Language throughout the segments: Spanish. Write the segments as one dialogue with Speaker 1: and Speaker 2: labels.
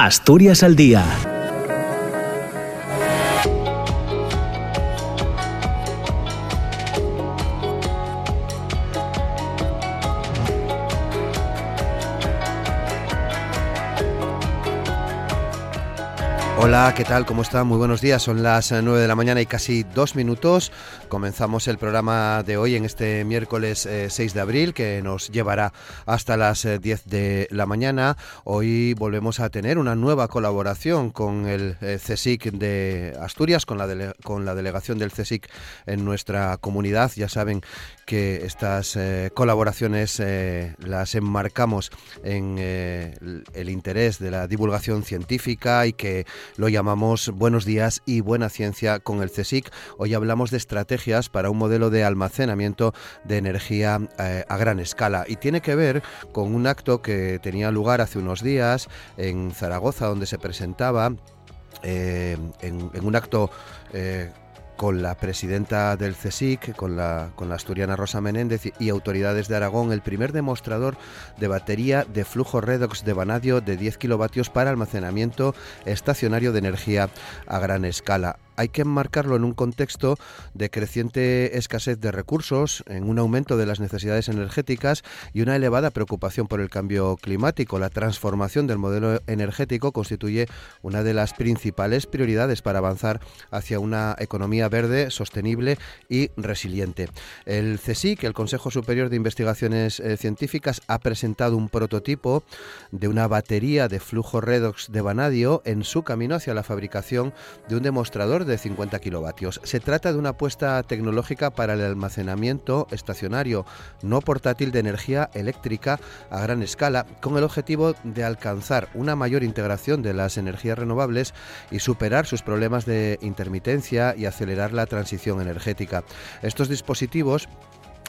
Speaker 1: Asturias al día
Speaker 2: Hola, ¿qué tal? ¿Cómo están? Muy buenos días. Son las 9 eh, de la mañana y casi dos minutos. Comenzamos el programa de hoy en este miércoles 6 eh, de abril que nos llevará hasta las 10 eh, de la mañana. Hoy volvemos a tener una nueva colaboración con el CSIC de Asturias, con la, con la delegación del CSIC en nuestra comunidad. Ya saben que estas colaboraciones las enmarcamos en el interés de la divulgación científica y que lo llamamos Buenos días y buena ciencia con el CSIC. Hoy hablamos de estrategias para un modelo de almacenamiento de energía eh, a gran escala y tiene que ver con un acto que tenía lugar hace unos días en Zaragoza donde se presentaba eh, en, un acto eh, con la presidenta del CSIC, con la, con la asturiana Rosa Menéndez y autoridades de Aragón, el primer demostrador de batería de flujo redox de vanadio de 10 kilovatios para almacenamiento estacionario de energía a gran escala hay que enmarcarlo en un contexto de creciente escasez de recursos, en un aumento de las necesidades energéticas y una elevada preocupación por el cambio climático. La transformación del modelo energético constituye una de las principales prioridades para avanzar hacia una economía verde, sostenible y resiliente. El CSIC, el Consejo Superior de Investigaciones eh, Científicas, ha presentado un prototipo de una batería de flujo redox de vanadio en su camino hacia la fabricación de un demostrador de 50 kilovatios. Se trata de una apuesta tecnológica para el almacenamiento estacionario no portátil de energía eléctrica a gran escala, con el objetivo de alcanzar una mayor integración de las energías renovables y superar sus problemas de intermitencia y acelerar la transición energética. Estos dispositivos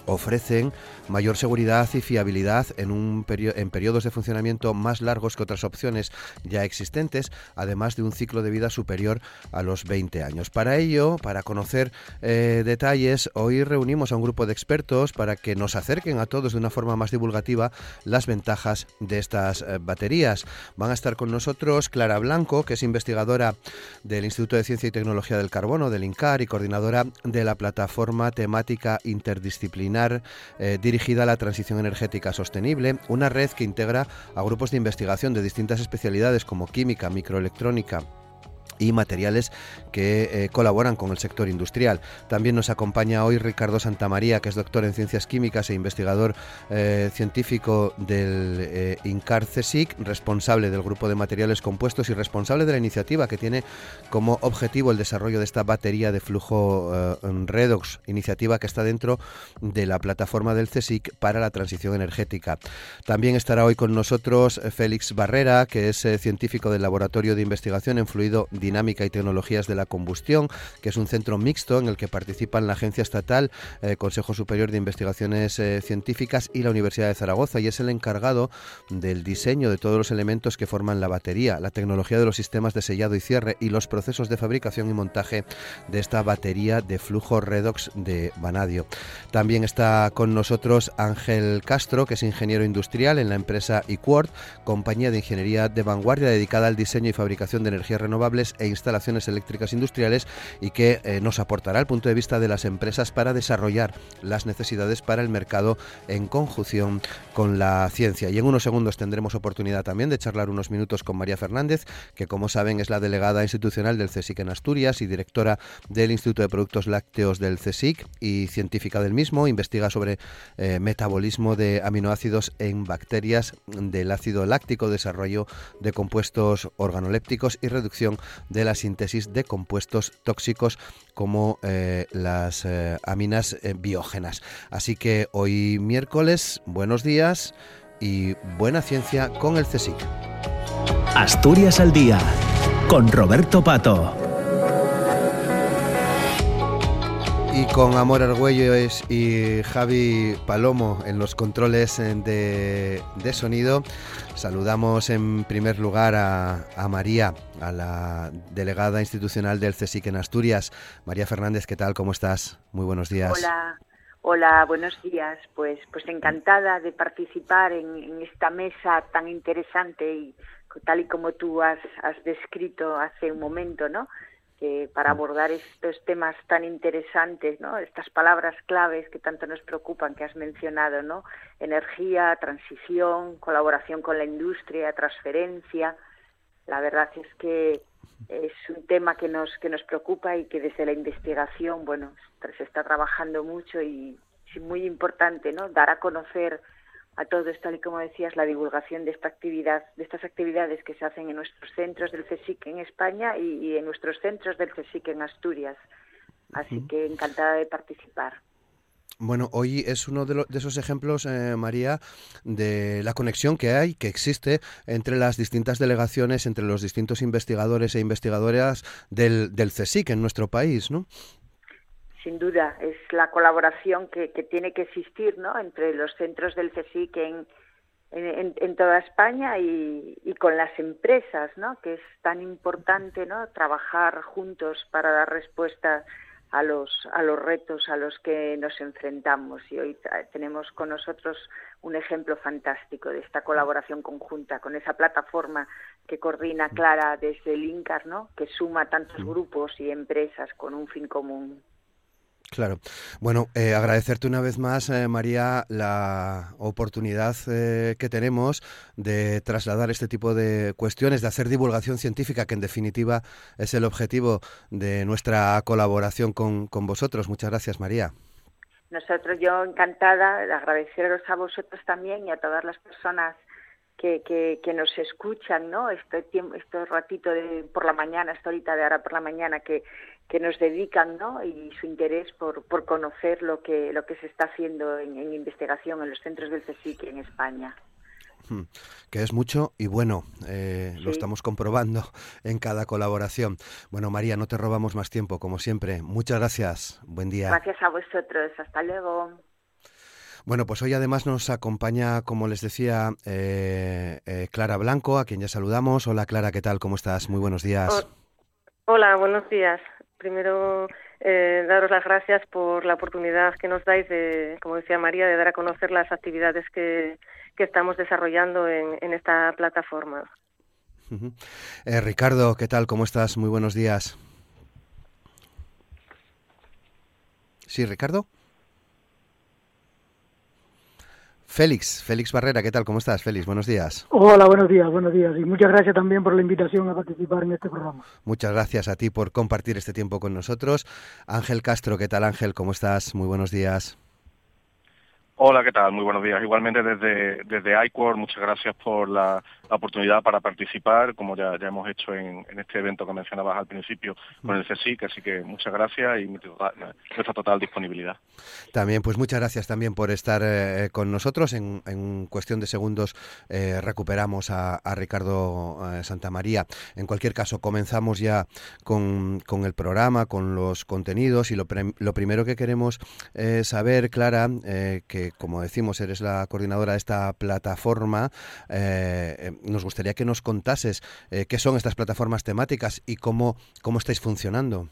Speaker 2: ofrecen mayor seguridad y fiabilidad en, un en periodos de funcionamiento más largos que otras opciones ya existentes, además de un ciclo de vida superior a los 20 años. Para ello, para conocer eh, detalles, hoy reunimos a un grupo de expertos para que nos acerquen a todos de una forma más divulgativa las ventajas de estas eh, baterías. Van a estar con nosotros Clara Blanco, que es investigadora del Instituto de Ciencia y Tecnología del Carbono, del INCAR, y coordinadora de la plataforma temática eh, dirigida a la transición energética sostenible, una red que integra a grupos de investigación de distintas especialidades como química, microelectrónica, y materiales que eh, colaboran con el sector industrial. También nos acompaña hoy Ricardo Santamaría, que es doctor en ciencias químicas e investigador eh, científico del eh, INCAR CSIC, responsable del grupo de materiales compuestos y responsable de la iniciativa que tiene como objetivo el desarrollo de esta batería de flujo redox, iniciativa que está dentro de la plataforma del CSIC para la transición energética. También estará hoy con nosotros Félix Barrera, que es científico del Laboratorio de Investigación en Fluido Dinámica y Tecnologías de la Combustión, que es un centro mixto en el que participan la Agencia Estatal, eh, Consejo Superior de Investigaciones eh, Científicas y la Universidad de Zaragoza, y es el encargado del diseño de todos los elementos que forman la batería, la tecnología de los sistemas de sellado y cierre y los procesos de fabricación y montaje de esta batería de flujo redox de vanadio. También está con nosotros Ángel Castro, que es ingeniero industrial en la empresa eQuart, compañía de ingeniería de vanguardia dedicada al diseño y fabricación de energías renovables e instalaciones eléctricas industriales y que eh, nos aportará el punto de vista de las empresas para desarrollar las necesidades para el mercado en conjunción con la ciencia. Y en unos segundos tendremos oportunidad también de charlar unos minutos con María Fernández, que como saben es la delegada institucional del CSIC en Asturias y directora del Instituto de Productos Lácteos del CSIC y científica del mismo. Investiga sobre eh, metabolismo de aminoácidos en bacterias del ácido láctico, desarrollo de compuestos organolépticos y reducción de la síntesis de compuestos tóxicos como eh, las eh, aminas eh, biógenas. Así que hoy miércoles, buenos días y buena ciencia con el CSIC.
Speaker 1: Asturias al día con Roberto Pato.
Speaker 2: Y con Amor Argüello y Javi Palomo en los controles de, sonido, saludamos en primer lugar a, María, a la delegada institucional del CSIC en Asturias. María Fernández, ¿qué tal? ¿Cómo estás? Muy buenos días.
Speaker 3: Hola. Hola, buenos días. Pues, pues encantada de participar en, esta mesa tan interesante y tal y como tú has, has descrito hace un momento, ¿no? Que para abordar estos temas tan interesantes, ¿no? Estas palabras claves que tanto nos preocupan que has mencionado, ¿no? Energía, transición, colaboración con la industria, transferencia. La verdad es que es un tema que nos que nos preocupa y que desde la investigación, bueno, se está trabajando mucho y es muy importante, ¿no? Dar a conocer a todos, tal y como decías, la divulgación de esta actividad, de estas actividades que se hacen en nuestros centros del CSIC en España y, en nuestros centros del CSIC en Asturias. Así que encantada de participar.
Speaker 2: Bueno, hoy es uno de, esos ejemplos, eh, María, de la conexión que hay, que existe entre las distintas delegaciones, entre los distintos investigadores e investigadoras del, del CSIC en nuestro país, ¿no?
Speaker 3: Sin duda, es la colaboración que, que tiene que existir ¿no? entre los centros del CSIC en, en, en toda España y, y, con las empresas, ¿no? que es tan importante ¿no? trabajar juntos para dar respuesta a los, a los retos a los que nos enfrentamos. Y hoy tenemos con nosotros un ejemplo fantástico de esta colaboración conjunta con esa plataforma que coordina Clara desde el INCAR, ¿no? que suma tantos grupos y empresas con un fin común.
Speaker 2: Claro. Bueno, eh, agradecerte una vez más, eh, María, la oportunidad eh, que tenemos de trasladar este tipo de cuestiones, de hacer divulgación científica, que en definitiva es el objetivo de nuestra colaboración con, con vosotros. Muchas gracias, María.
Speaker 3: Nosotros, yo encantada de agradeceros a vosotros también y a todas las personas que, que, que, nos escuchan, ¿no? Este tiempo, este ratito de por la mañana, esta horita de ahora por la mañana que, que nos dedican, ¿no? Y su interés por, por conocer lo que lo que se está haciendo en, investigación en los centros del CSIC en España.
Speaker 2: Hmm. Que es mucho y bueno, eh, lo estamos comprobando en cada colaboración. Bueno, María, no te robamos más tiempo, como siempre. Muchas gracias. Buen día.
Speaker 3: Gracias a vosotros. Hasta luego.
Speaker 2: Bueno, pues hoy además nos acompaña, como les decía, eh, eh, Clara Blanco, a quien ya saludamos. Hola Clara, ¿qué tal? ¿Cómo estás? Muy buenos días.
Speaker 4: hola, buenos días. Primero, eh, daros las gracias por la oportunidad que nos dais de, como decía María, de dar a conocer las actividades que, que estamos desarrollando en, en esta plataforma.
Speaker 2: Ricardo, ¿qué tal? ¿Cómo estás? Muy buenos días. Sí, Ricardo. Félix, Félix Barrera, ¿qué tal? ¿Cómo estás, Félix? Buenos días.
Speaker 5: Hola, buenos días, buenos días. Y muchas gracias también por la invitación a participar en este programa.
Speaker 2: Muchas gracias a ti por compartir este tiempo con nosotros. Ángel Castro, ¿qué tal, Ángel? ¿Cómo estás? Muy buenos días.
Speaker 6: Hola, ¿qué tal? Muy buenos días. Igualmente desde, desde iCore, muchas gracias por la, oportunidad para participar, como ya, hemos hecho en, este evento que mencionabas al principio con el CSIC, así que muchas gracias y nuestra total disponibilidad.
Speaker 2: También, pues muchas gracias también por estar eh, con nosotros. En, en, cuestión de segundos eh, recuperamos a, Ricardo eh, Santamaría. En cualquier caso, comenzamos ya con, con el programa, con los contenidos y lo, lo primero que queremos saber, Clara, que como decimos, eres la coordinadora de esta plataforma. Eh, eh, nos gustaría que nos contases eh, qué son estas plataformas temáticas y cómo, cómo estáis funcionando.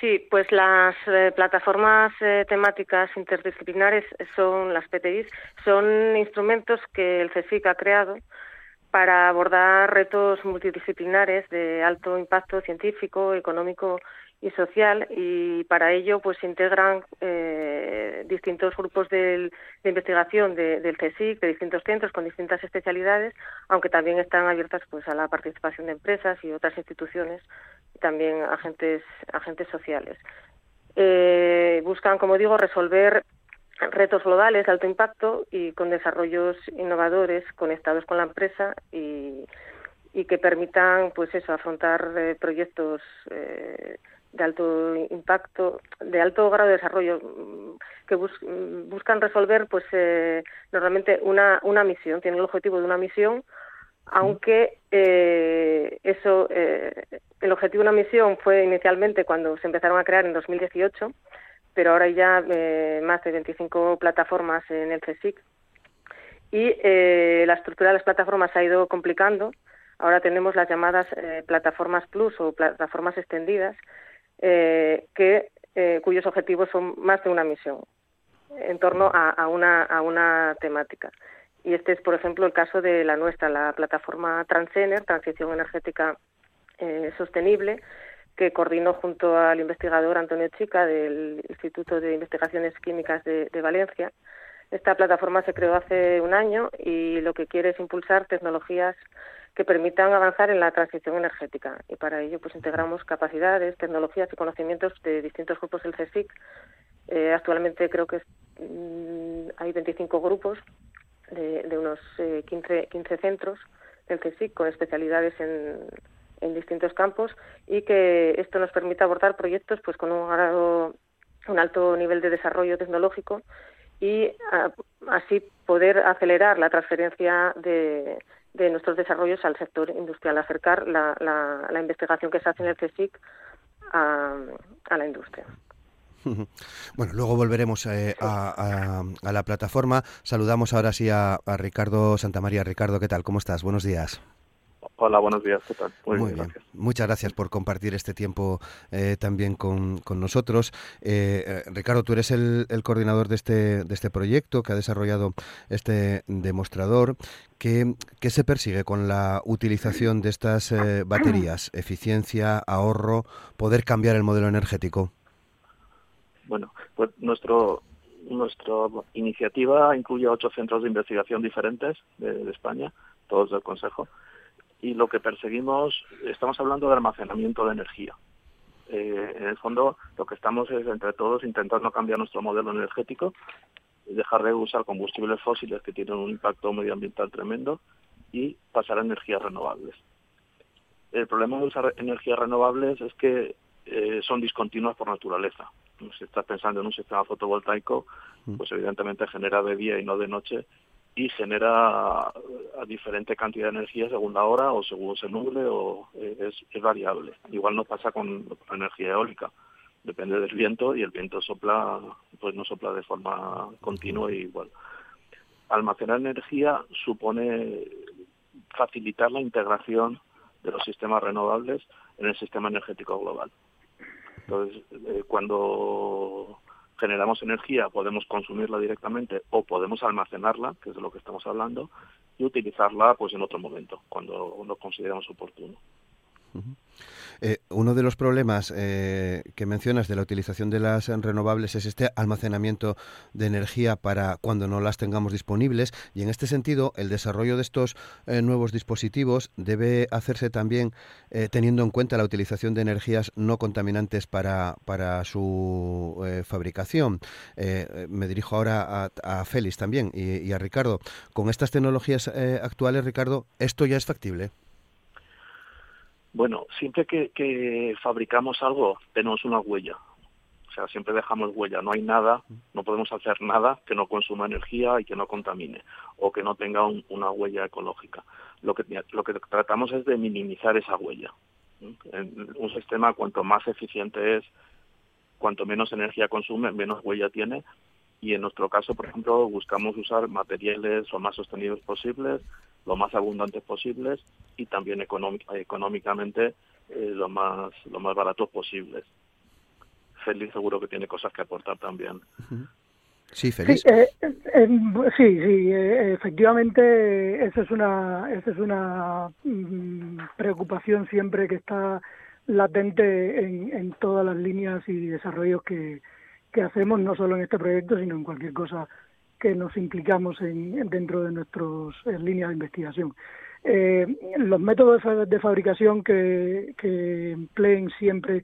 Speaker 4: Sí, pues las plataformas temáticas interdisciplinares son las PTIs, son instrumentos que el CSIC ha creado para abordar retos multidisciplinares de alto impacto científico, económico y social y para ello pues integran eh, distintos grupos de investigación del CSIC, de distintos centros con distintas especialidades, aunque también están abiertas pues a la participación de empresas y otras instituciones y también agentes agentes sociales. Eh, buscan, como digo, resolver retos globales de alto impacto y con desarrollos innovadores conectados con la empresa y, y que permitan pues eso afrontar eh, proyectos eh, de alto impacto, de alto grado de desarrollo, mm, que mm, buscan resolver, pues, eh, normalmente una, una misión, tienen el objetivo de una misión, aunque eh, eso, eh, el objetivo de una misión fue inicialmente cuando se empezaron a crear en 2018, pero ahora hay ya más de 25 plataformas en el CSIC y la estructura de las plataformas ha ido complicando. Ahora tenemos las llamadas plataformas plus o plataformas extendidas, eh, que, eh, cuyos objetivos son más de una misión en torno a, una, a una temática. Y este es, por ejemplo, el caso de la nuestra, la plataforma Transener, Transición Energética eh, Sostenible, que coordinó junto al investigador Antonio Chica del Instituto de Investigaciones Químicas de, de Valencia. Esta plataforma se creó hace un año y lo que quiere es impulsar tecnologías que permitan avanzar en la transición energética. Y para ello, pues integramos capacidades, tecnologías y conocimientos de distintos grupos del CSIC. Eh, actualmente creo que mm, hay 25 grupos de, unos 15, eh, 15 centros del CSIC con especialidades en, distintos campos y que esto nos permite abordar proyectos pues con un grado un alto nivel de desarrollo tecnológico y así poder acelerar la transferencia de, de, nuestros desarrollos al sector industrial, acercar la, la, investigación que se hace en el CSIC a, a la industria.
Speaker 2: Bueno, luego volveremos eh, a, a, la plataforma. Saludamos ahora sí a, a Ricardo Santamaría. Ricardo, ¿qué tal? ¿Cómo estás? Buenos días.
Speaker 7: Hola, buenos días, ¿qué tal?
Speaker 2: Muy, bien, Muchas gracias por compartir este tiempo eh, también con, con nosotros. Eh, eh, Ricardo, tú eres el, coordinador de este, de este proyecto que ha desarrollado este demostrador. ¿Qué, qué se persigue con la utilización de estas baterías? ¿Eficiencia, ahorro, poder cambiar el modelo energético?
Speaker 7: Bueno, pues nuestro, nuestra iniciativa incluye ocho centros de investigación diferentes de España, todos del Consejo y lo que perseguimos, estamos hablando de almacenamiento de energía. Eh, en el fondo, lo que estamos es entre todos intentando cambiar nuestro modelo energético, dejar de usar combustibles fósiles que tienen un impacto medioambiental tremendo y pasar a energías renovables. El problema de usar energías renovables es que eh, son discontinuas por naturaleza. Si estás pensando en un sistema fotovoltaico, mm. pues evidentemente genera de día y no de noche y genera a diferente cantidad de energía según la hora o según se nuble o eh, es, variable. Igual no pasa con energía eólica. Depende del viento y el viento sopla, pues no sopla de forma continua y igual. Almacenar energía supone facilitar la integración de los sistemas renovables en el sistema energético global. Entonces, eh, cuando generamos energía, podemos consumirla directamente o podemos almacenarla, que es de lo que estamos hablando, y utilizarla pues en otro momento, cuando lo consideramos oportuno.
Speaker 2: Eh, uno de los problemas eh, que mencionas de la utilización de las renovables es este almacenamiento de energía para cuando no las tengamos disponibles y en este sentido el desarrollo de estos eh, nuevos dispositivos debe hacerse también teniendo en cuenta la utilización de energías no contaminantes para, para su fabricación. me dirijo ahora a, Félix también y, y, a Ricardo. Con estas tecnologías actuales, Ricardo, ¿esto ya es factible?
Speaker 7: Bueno, siempre que, fabricamos algo tenemos una huella. O sea, siempre dejamos huella. No hay nada, no podemos hacer nada que no consuma energía y que no contamine o que no tenga una huella ecológica. Lo que, tratamos es de minimizar esa huella. Un sistema, cuanto más eficiente es, cuanto menos energía consume, menos huella tiene. Y en nuestro caso, por ejemplo, buscamos usar materiales lo más sostenibles posibles, lo más abundantes posibles y también económicamente eh, lo más lo más baratos posibles. Félix seguro que tiene cosas que aportar también.
Speaker 2: Sí, Félix.
Speaker 5: Sí, eh, eh, sí, sí efectivamente, esa es una, esa es una mm, preocupación siempre que está latente en, en todas las líneas y desarrollos que, que hacemos, no solo en este proyecto, sino en cualquier cosa que nos implicamos en, dentro de nuestras líneas de investigación. Eh, los métodos de fabricación que, empleen siempre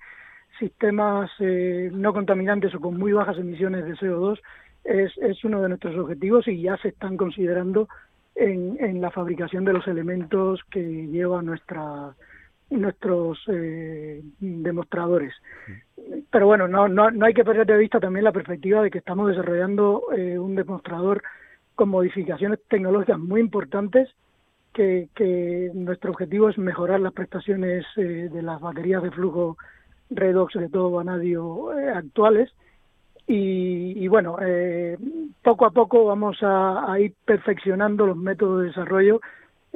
Speaker 5: sistemas eh, no contaminantes o con muy bajas emisiones de CO2 es, uno de nuestros objetivos y ya se están considerando en, en la fabricación de los elementos que lleva nuestra nuestros eh, demostradores. Pero bueno, no, no, no hay que perder de vista también la perspectiva de que estamos desarrollando eh, un demostrador con modificaciones tecnológicas muy importantes, que, que nuestro objetivo es mejorar las prestaciones eh, de las baterías de flujo redox de todo vanadio actuales. Y, y bueno, poco a poco vamos a ir perfeccionando los métodos de desarrollo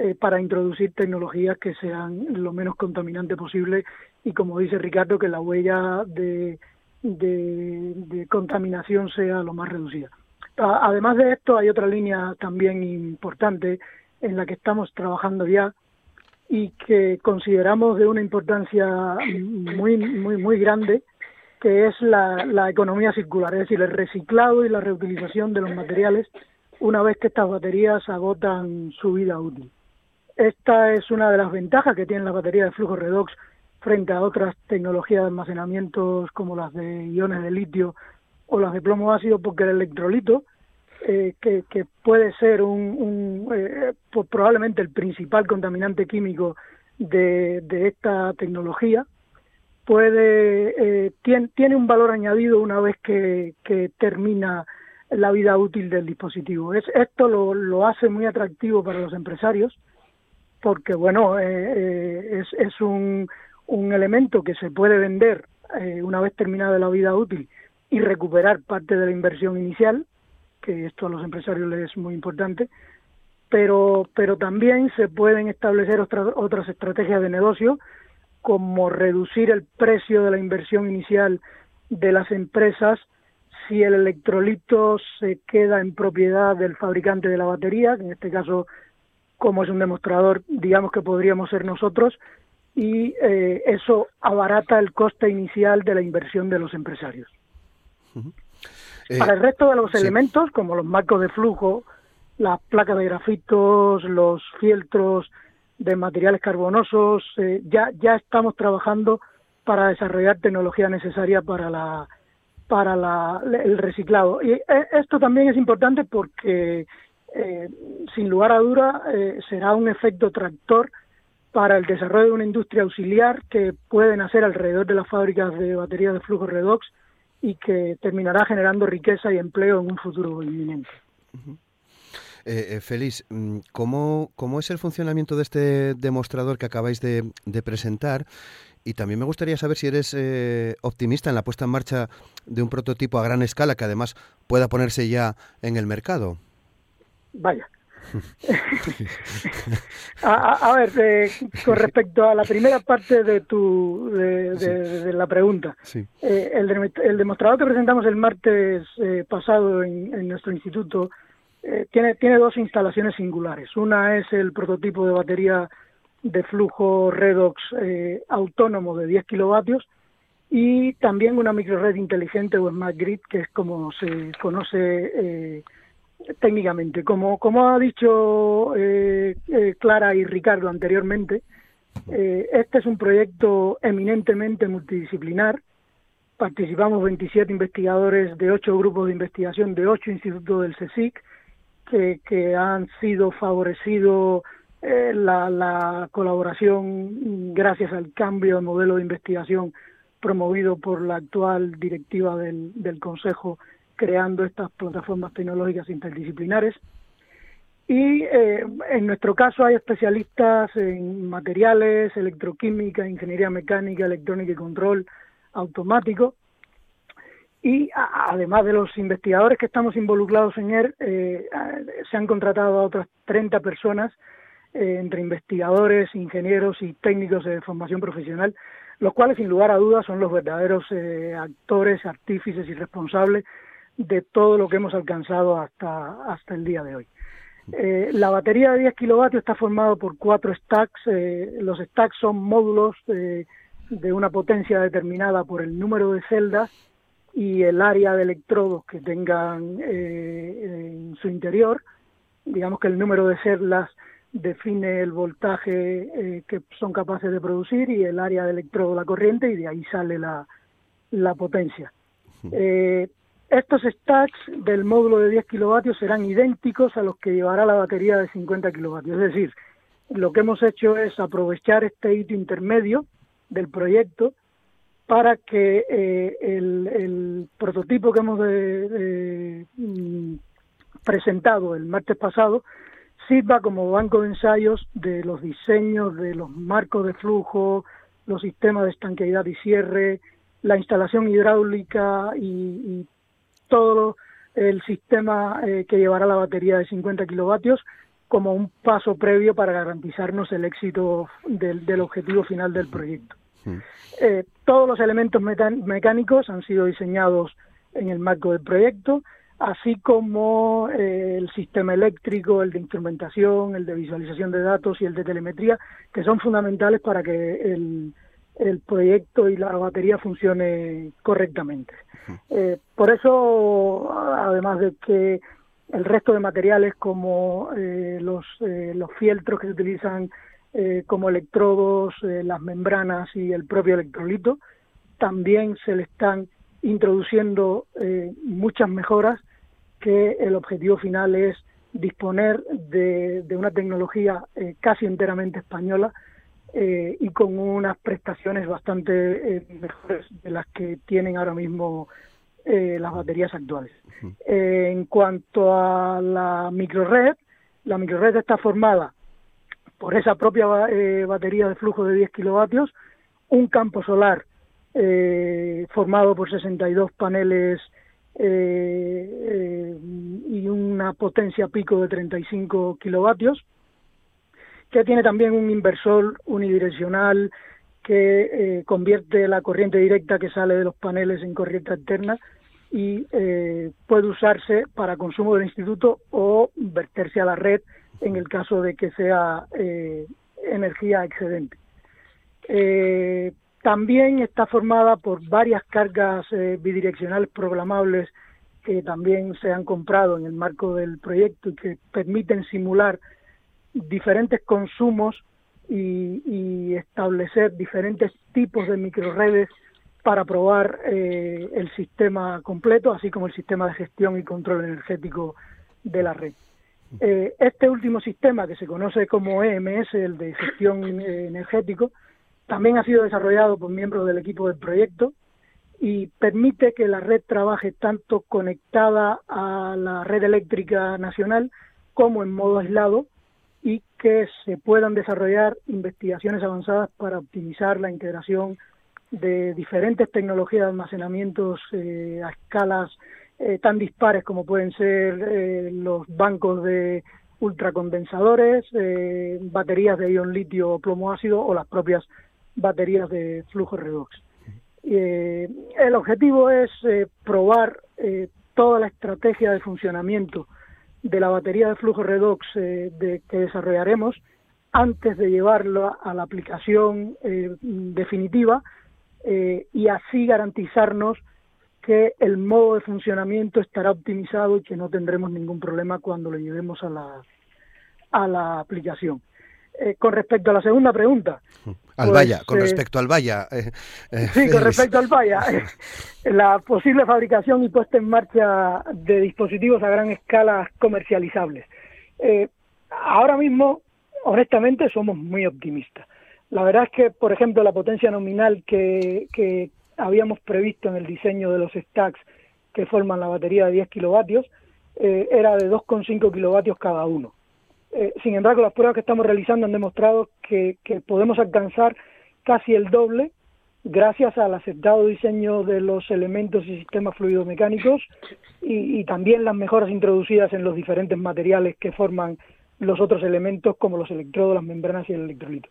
Speaker 5: eh, para introducir tecnologías que sean lo menos contaminantes posible y como dice Ricardo que la huella de, de, contaminación sea lo más reducida. además de esto, hay otra línea también importante en la que estamos trabajando ya y que consideramos de una importancia muy, muy, muy grande, que es la, la economía circular, es decir, el reciclado y la reutilización de los materiales una vez que estas baterías agotan su vida útil. Esta es una de las ventajas que tiene la batería de flujo redox frente a otras tecnologías de almacenamiento como las de iones de litio o las de plomo ácido, porque el electrolito, eh, que, puede ser un, eh, probablemente el principal contaminante químico de, esta tecnología, puede eh, tiene, un valor añadido una vez que, termina la vida útil del dispositivo. Es, esto lo hace muy atractivo para los empresarios porque, bueno, es, es un, un elemento que se puede vender una vez terminada la vida útil y recuperar parte de la inversión inicial, que esto a los empresarios les es muy importante, pero, pero también se pueden establecer otras, otras estrategias de negocio, como reducir el precio de la inversión inicial de las empresas si el electrolito se queda en propiedad del fabricante de la batería, que en este caso, como es un demostrador, digamos que podríamos ser nosotros, y eh, eso abarata el coste inicial de la inversión de los empresarios. Eh, Para el resto de los elementos, como los marcos de flujo, las placas de grafitos, los fieltros de materiales carbonosos, eh, ya, ya estamos trabajando para desarrollar tecnología necesaria para la para la, el reciclado. Y eh, esto también es importante porque, sin lugar a duda, será un efecto tractor para el desarrollo de una industria auxiliar que pueden hacer alrededor de las fábricas de baterías de flujo redox y que terminará generando riqueza y empleo en un futuro inminente.
Speaker 2: Eh, eh, Félix, mm, ¿cómo, ¿cómo, es el funcionamiento de este demostrador que acabáis de, presentar? Y también me gustaría saber si eres eh, optimista en la puesta en marcha de un prototipo a gran escala que además pueda ponerse ya en el mercado.
Speaker 5: Vaya, a, ver, eh, con respecto a la primera parte de tu de, la pregunta, eh, el, demostrador que presentamos el martes eh, pasado en, nuestro instituto tiene tiene dos instalaciones singulares. Una es el prototipo de batería de flujo redox autónomo de 10 kilovatios y también una microred inteligente o smart grid que es como se conoce técnicamente. Como, como ha dicho eh, eh, Clara y Ricardo anteriormente, eh, este es un proyecto eminentemente multidisciplinar. Participamos 27 investigadores de ocho grupos de investigación de ocho institutos del CSIC que, que han sido favorecidos la, la colaboración gracias al cambio de modelo de investigación promovido por la actual directiva del, del Consejo creando estas plataformas tecnológicas interdisciplinares. Y eh, en nuestro caso hay especialistas en materiales, electroquímica, ingeniería mecánica, electrónica y control automático. Y además de los investigadores que estamos involucrados en eh, se han contratado a otras 30 personas, entre investigadores, ingenieros y técnicos de formación profesional, los cuales sin lugar a dudas son los verdaderos actores, artífices y responsables de todo lo que hemos alcanzado hasta, hasta el día de hoy. Eh, la batería de 10 kilovatios está formada por cuatro stacks. Eh, los stacks son módulos de una potencia determinada por el número de celdas y el área de electrodos que tengan eh, en su interior. Digamos que el número de celdas define el voltaje que son capaces de producir y el área de electrodo la corriente y de ahí sale la, la potencia. Estos stacks del módulo de 10 kilovatios serán idénticos a los que llevará la batería de 50 kilovatios. Es decir, lo que hemos hecho es aprovechar este hito intermedio del proyecto para que eh, el, prototipo que hemos mm, presentado el martes pasado sirva como banco de ensayos de los diseños de los marcos de flujo, los sistemas de estanqueidad y cierre, la instalación hidráulica y todo el sistema eh, que llevará la batería de 50 kilovatios como un paso previo para garantizarnos el éxito del, objetivo final del proyecto. Eh, todos los elementos mecánicos han sido diseñados en el marco del proyecto. así como eh, el sistema eléctrico, el de instrumentación, el de visualización de datos y el de telemetría, que son fundamentales para que el, el proyecto y la batería funcione correctamente. Eh, por eso, además de que el resto de materiales como eh, los, eh, los fieltros que se utilizan como electrodos, las membranas y el propio electrolito, también se le están introduciendo muchas mejoras que el objetivo final es disponer de, de una tecnología casi enteramente española eh, y con unas prestaciones bastante eh, mejores de las que tienen ahora mismo eh, las baterías actuales. en cuanto a la microred, la microred está formada por esa propia batería de flujo de 10 kilovatios, un campo solar formado por 62 paneles y una potencia pico de 35 kilovatios, que tiene también un inversor unidireccional que eh, convierte la corriente directa que sale de los paneles en corriente alterna y eh, puede usarse para consumo del instituto o verterse a la red en el caso de que sea eh, energía excedente. también está formada por varias cargas bidireccionales programables que también se han comprado en el marco del proyecto y que permiten simular diferentes consumos y, establecer diferentes tipos de microredes para probar eh, el sistema completo, así como el sistema de gestión y control energético de la red. Eh, este último sistema, que se conoce como EMS, el de gestión eh, energético, también ha sido desarrollado por miembros del equipo del proyecto y permite que la red trabaje tanto conectada a la red eléctrica nacional como en modo aislado y que se puedan desarrollar investigaciones avanzadas para optimizar la integración de diferentes tecnologías de almacenamientos eh, a escalas eh, tan dispares como pueden ser eh, los bancos de ultracondensadores, baterías de ion litio o plomo ácido o las propias baterías de flujo redox. el objetivo es probar toda la estrategia de funcionamiento de la batería de flujo redox eh, de, que desarrollaremos antes de llevarlo a la aplicación eh, definitiva eh, y así garantizarnos que el modo de funcionamiento estará optimizado y que no tendremos ningún problema cuando lo llevemos a la, a la aplicación. Eh, con respecto a la segunda pregunta.
Speaker 2: Al Vaya, con pues, respecto al Vaya.
Speaker 5: Eh, eh, sí, con respecto al Vaya. la posible fabricación y puesta en marcha de dispositivos a gran escala comercializables. ahora mismo, honestamente, somos muy optimistas. La verdad es que, por ejemplo, la potencia nominal que, que habíamos previsto en el diseño de los stacks que forman la batería de 10 kilovatios era de 2,5 kilovatios cada uno eh, sin embargo, las pruebas que estamos realizando han demostrado que, podemos alcanzar casi el doble gracias al aceptado diseño de los elementos y sistemas fluidomecánicos y, y también las mejoras introducidas en los diferentes materiales que forman los otros elementos como los electrodos, las membranas y el electrolito.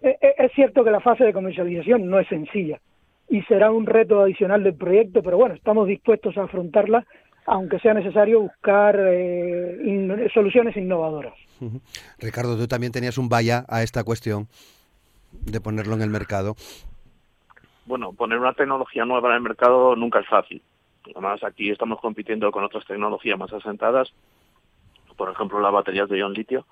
Speaker 5: Eh, eh, es cierto que la fase de comercialización no es sencilla y será un reto adicional del proyecto, pero bueno, estamos dispuestos a afrontarla aunque sea necesario buscar soluciones innovadoras.
Speaker 2: Ricardo, tú también tenías un vaya a esta cuestión de ponerlo en el mercado.
Speaker 7: Bueno, poner una tecnología nueva en el mercado nunca es fácil. Además, aquí estamos compitiendo con otras tecnologías más asentadas, por ejemplo, las baterías de ion litio,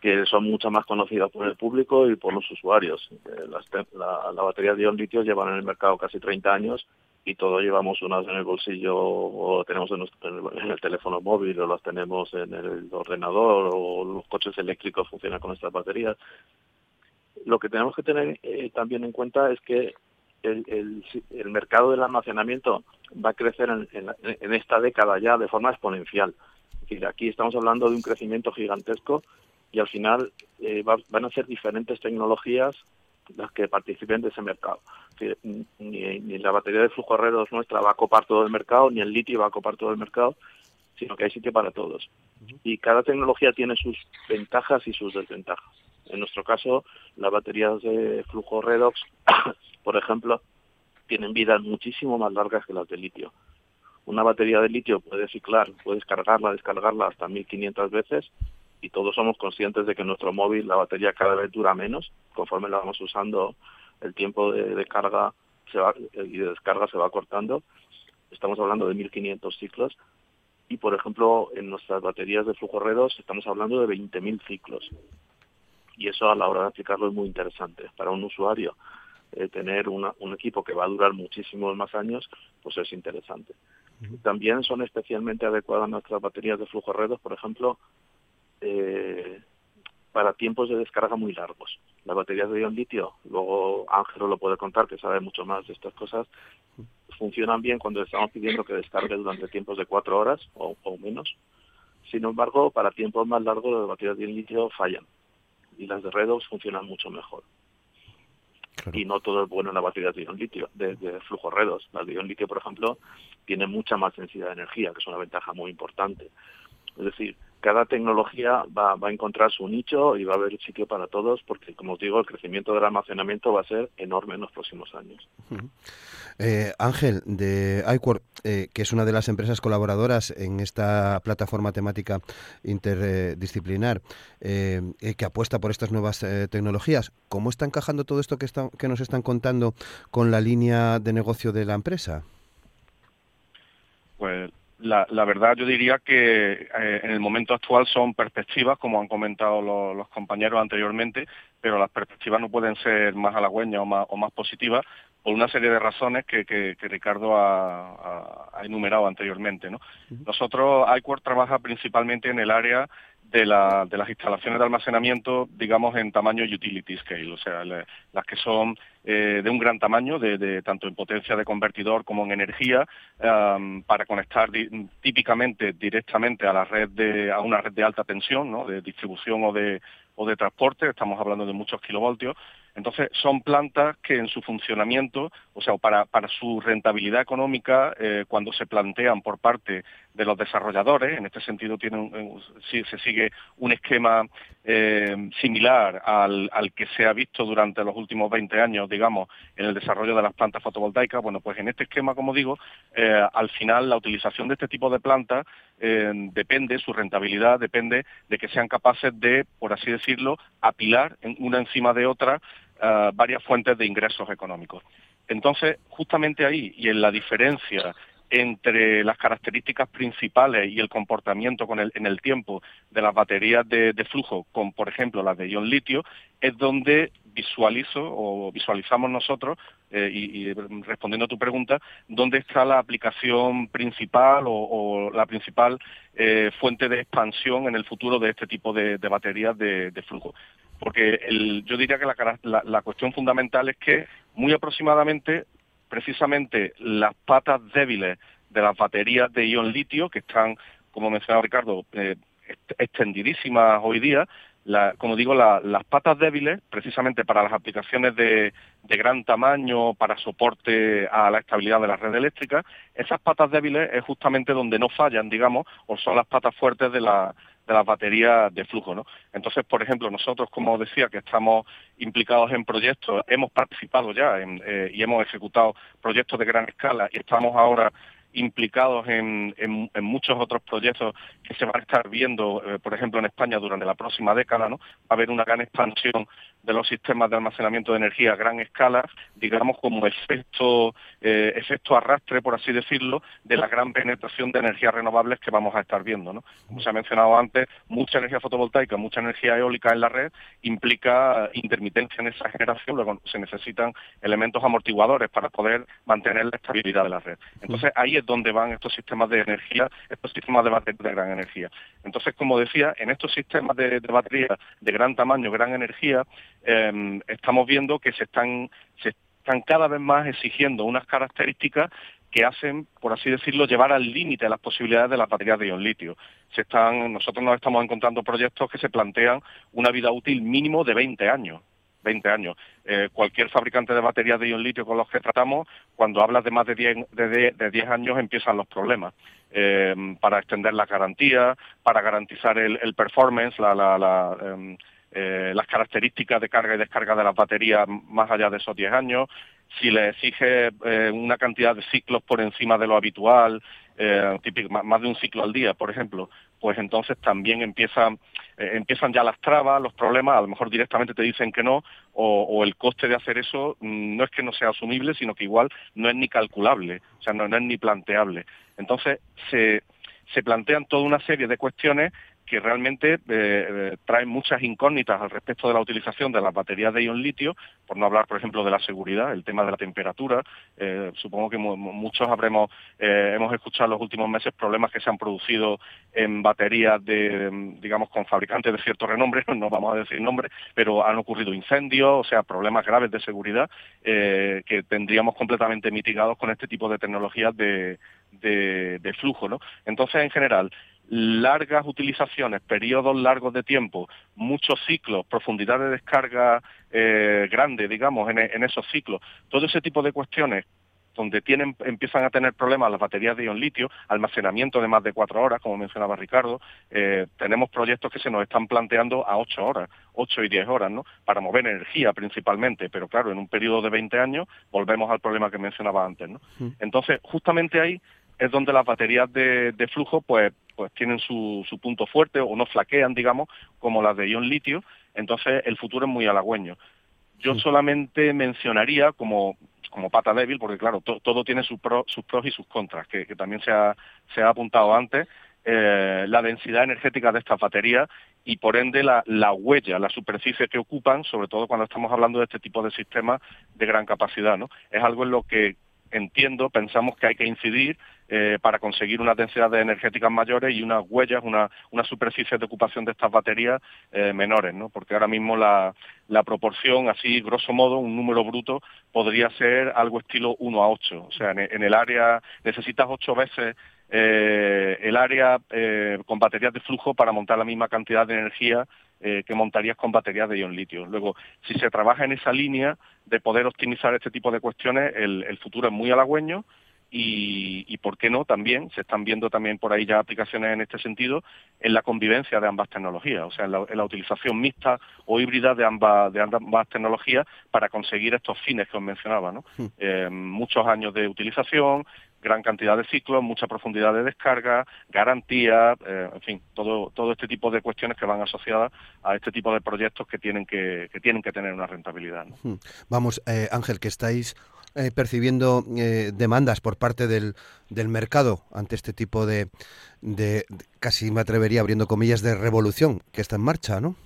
Speaker 7: que son mucho más conocidas por el público y por los usuarios. Eh, las, la, la batería de ion litio llevan en el mercado casi 30 años y todos llevamos unas en el bolsillo o tenemos en, el teléfono móvil o las tenemos en el ordenador o los coches eléctricos funcionan con estas baterías. Lo que tenemos que tener eh, también en cuenta es que el, el, mercado del almacenamiento va a crecer en, en, esta década ya de forma exponencial. Es aquí estamos hablando de un crecimiento gigantesco y al final eh, van a ser diferentes tecnologías las que participen de ese mercado. Ni, la batería de flujo redox nuestra va a copar todo el mercado, ni el litio va a copar todo el mercado, sino que hay sitio para todos. Y cada tecnología tiene sus ventajas y sus desventajas. En nuestro caso, las baterías de flujo redox, por ejemplo, tienen vidas muchísimo más largas que las de litio. Una batería de litio puede ciclar, puedes cargarla, descargarla hasta 1500 veces y todos somos conscientes de que nuestro móvil la batería cada vez dura menos conforme la vamos usando el tiempo de, carga se va, y de descarga se va cortando. Estamos hablando de 1500 ciclos. Y por ejemplo en nuestras baterías de flujo redos estamos hablando de 20.000 ciclos. Y eso a la hora de aplicarlo es muy interesante para un usuario. Eh, tener un equipo que va a durar muchísimos más años pues es interesante. También son especialmente adecuadas nuestras baterías de flujo redos por ejemplo eh, para tiempos de descarga muy largos. Las baterías de ion litio, luego Ángelo lo puede contar, que sabe mucho más de estas cosas, funcionan bien cuando estamos pidiendo que descargue durante tiempos de cuatro horas o, menos. Sin embargo, para tiempos más largos las baterías de ion litio fallan y las de redox funcionan mucho mejor. Y no todo es bueno en las baterías de ion litio, de, flujo redox. Las de ion litio, por ejemplo, tienen mucha más densidad de energía, que es una ventaja muy importante. Es decir, cada tecnología va, a encontrar su nicho y va a haber sitio para todos porque, como os digo, el crecimiento del almacenamiento va a ser enorme en los próximos años.
Speaker 2: Eh, Ángel, de iQuark, eh, que es una de las empresas colaboradoras en esta plataforma temática interdisciplinar eh, que apuesta por estas nuevas tecnologías, ¿cómo está encajando todo esto que, que nos están contando con la línea de negocio de la empresa?
Speaker 6: Pues la, la, verdad yo diría que eh, en el momento actual son perspectivas, como han comentado los, compañeros anteriormente, pero las perspectivas no pueden ser más halagüeñas o más, o más positivas por una serie de razones que, que, Ricardo ha, ha, enumerado anteriormente. ¿no? Nosotros, iQuark trabaja principalmente en el área de, la, de las instalaciones de almacenamiento, digamos, en tamaño utility scale, o sea, las que son eh, de un gran tamaño, de, tanto en potencia de convertidor como en energía, para conectar típicamente directamente a la red de, a una red de alta tensión, ¿no? de distribución o de, o de transporte, estamos hablando de muchos kilovoltios, entonces, son plantas que en su funcionamiento, o sea, para, para su rentabilidad económica, eh, cuando se plantean por parte de los desarrolladores, en este sentido tienen, se sigue un esquema eh, similar al, al, que se ha visto durante los últimos 20 años, digamos, en el desarrollo de las plantas fotovoltaicas. Bueno, pues en este esquema, como digo, eh, al final la utilización de este tipo de plantas depende, su rentabilidad depende de que sean capaces de, por así decirlo, apilar una encima de otra eh, varias fuentes de ingresos económicos. Entonces, justamente ahí y en la diferencia entre las características principales y el comportamiento con el, en el tiempo de las baterías de, flujo, con por ejemplo las de ion litio, es donde visualizo o visualizamos nosotros, eh, y, respondiendo a tu pregunta, dónde está la aplicación principal o, la principal eh, fuente de expansión en el futuro de este tipo de, baterías de flujo. Porque yo diría que la, cuestión fundamental es que muy aproximadamente, precisamente las patas débiles de las baterías de ion litio, que están, como mencionaba Ricardo, eh, extendidísimas hoy día, como digo, las patas débiles, precisamente para las aplicaciones de, de, gran tamaño, para soporte a la estabilidad de la red eléctrica, esas patas débiles es justamente donde no fallan, digamos, o son las patas fuertes de la, de las baterías de flujo. ¿no? Entonces, por ejemplo, nosotros, como decía, que estamos implicados en proyectos, hemos participado ya eh, y hemos ejecutado proyectos de gran escala y estamos ahora implicados en, en, muchos otros proyectos que se van a estar viendo, eh, por ejemplo, en España durante la próxima década, ¿no? Va a haber una gran expansión de los sistemas de almacenamiento de energía a gran escala, digamos como efecto, eh, efecto arrastre, por así decirlo, de la gran penetración de energías renovables que vamos a estar viendo. ¿no? Como se ha mencionado antes, mucha energía fotovoltaica, mucha energía eólica en la red implica intermitencia en esa generación, luego se necesitan elementos amortiguadores para poder mantener la estabilidad de la red. Entonces ahí es donde van estos sistemas de energía, estos sistemas de batería de gran energía. Entonces, como decía, en estos sistemas de, de batería de gran tamaño, gran energía, Em, estamos viendo que se están, se están cada vez más exigiendo unas características que hacen, por así decirlo, llevar al límite las posibilidades de las baterías de ion litio. Se están, nosotros nos estamos encontrando proyectos que se plantean una vida útil mínimo de 20 años. 20 años. Eh, cualquier fabricante de baterías de ion litio con los que tratamos, cuando hablas de más de 10, de, 10 años empiezan los problemas. Em, para extender la garantía, para garantizar el, performance, la, la, em, las características de carga y descarga de las baterías más allá de esos 10 años, si le exige eh, una cantidad de ciclos por encima de lo habitual, eh, típico, más de un ciclo al día, por ejemplo, pues entonces también empiezan, eh, empiezan ya las trabas, los problemas, a lo mejor directamente te dicen que no, o, el coste de hacer eso mm, no es que no sea asumible, sino que igual no es ni calculable, o sea, no, no es ni planteable. Entonces se, se plantean toda una serie de cuestiones que realmente eh, eh, traen muchas incógnitas al respecto de la utilización de las baterías de ion litio, por no hablar, por ejemplo, de la seguridad, el tema de la temperatura. Eh, supongo que muchos habremos hemos escuchado en los últimos meses problemas que se han producido en baterías de, digamos, con fabricantes de cierto renombre, no vamos a decir nombre, pero han ocurrido incendios, o sea, problemas graves de seguridad que tendríamos completamente mitigados con este tipo de tecnologías de, de, de flujo, ¿no? Entonces, en general, largas utilizaciones, periodos largos de tiempo, muchos ciclos, profundidad de descarga eh, grande, digamos, en, esos ciclos, todo ese tipo de cuestiones donde tienen, empiezan a tener problemas las baterías de ion litio, almacenamiento de más de cuatro horas, como mencionaba Ricardo, eh, tenemos proyectos que se nos están planteando a ocho horas, ocho y diez horas, ¿no? Para mover energía principalmente, pero claro, en un periodo de 20 años volvemos al problema que mencionaba antes, ¿no? Entonces, justamente ahí es donde las baterías de, flujo pues, pues tienen su, su, punto fuerte o no flaquean, digamos, como las de ion litio. Entonces el futuro es muy halagüeño. Yo solamente mencionaría como, como pata débil, porque claro, todo tiene sus pros y sus contras, que, también se ha, se ha apuntado antes, eh, la densidad energética de estas baterías y por ende la, la, huella, la superficie que ocupan, sobre todo cuando estamos hablando de este tipo de sistemas de gran capacidad. ¿no? Es algo en lo que entiendo, pensamos que hay que incidir eh, para conseguir unas densidades energéticas mayores y unas huellas, una, una superficie de ocupación de estas baterías eh, menores, ¿no? Porque ahora mismo la, la, proporción, así grosso modo, un número bruto, podría ser algo estilo 1 a 8. O sea, en, el área necesitas 8 veces eh, el área con baterías de flujo para montar la misma cantidad de energía que montarías con baterías de ion litio. Luego, si se trabaja en esa línea de poder optimizar este tipo de cuestiones, el, el futuro es muy halagüeño y, por qué no también, se están viendo también por ahí ya aplicaciones en este sentido, en la convivencia de ambas tecnologías, o sea, en la, utilización mixta o híbrida de ambas, de ambas tecnologías para conseguir estos fines que os mencionaba, ¿no? Hmm. Eh, muchos años de utilización, gran cantidad de ciclos, mucha profundidad de descarga, garantía, eh, en fin, todo, todo este tipo de cuestiones que van asociadas a este tipo de proyectos que tienen que, que tienen que tener una rentabilidad.
Speaker 2: Vamos, eh, Ángel, que estáis eh, percibiendo eh, demandas por parte del, del, mercado ante este tipo de, de, casi me atrevería abriendo comillas, de revolución que está en marcha, ¿no?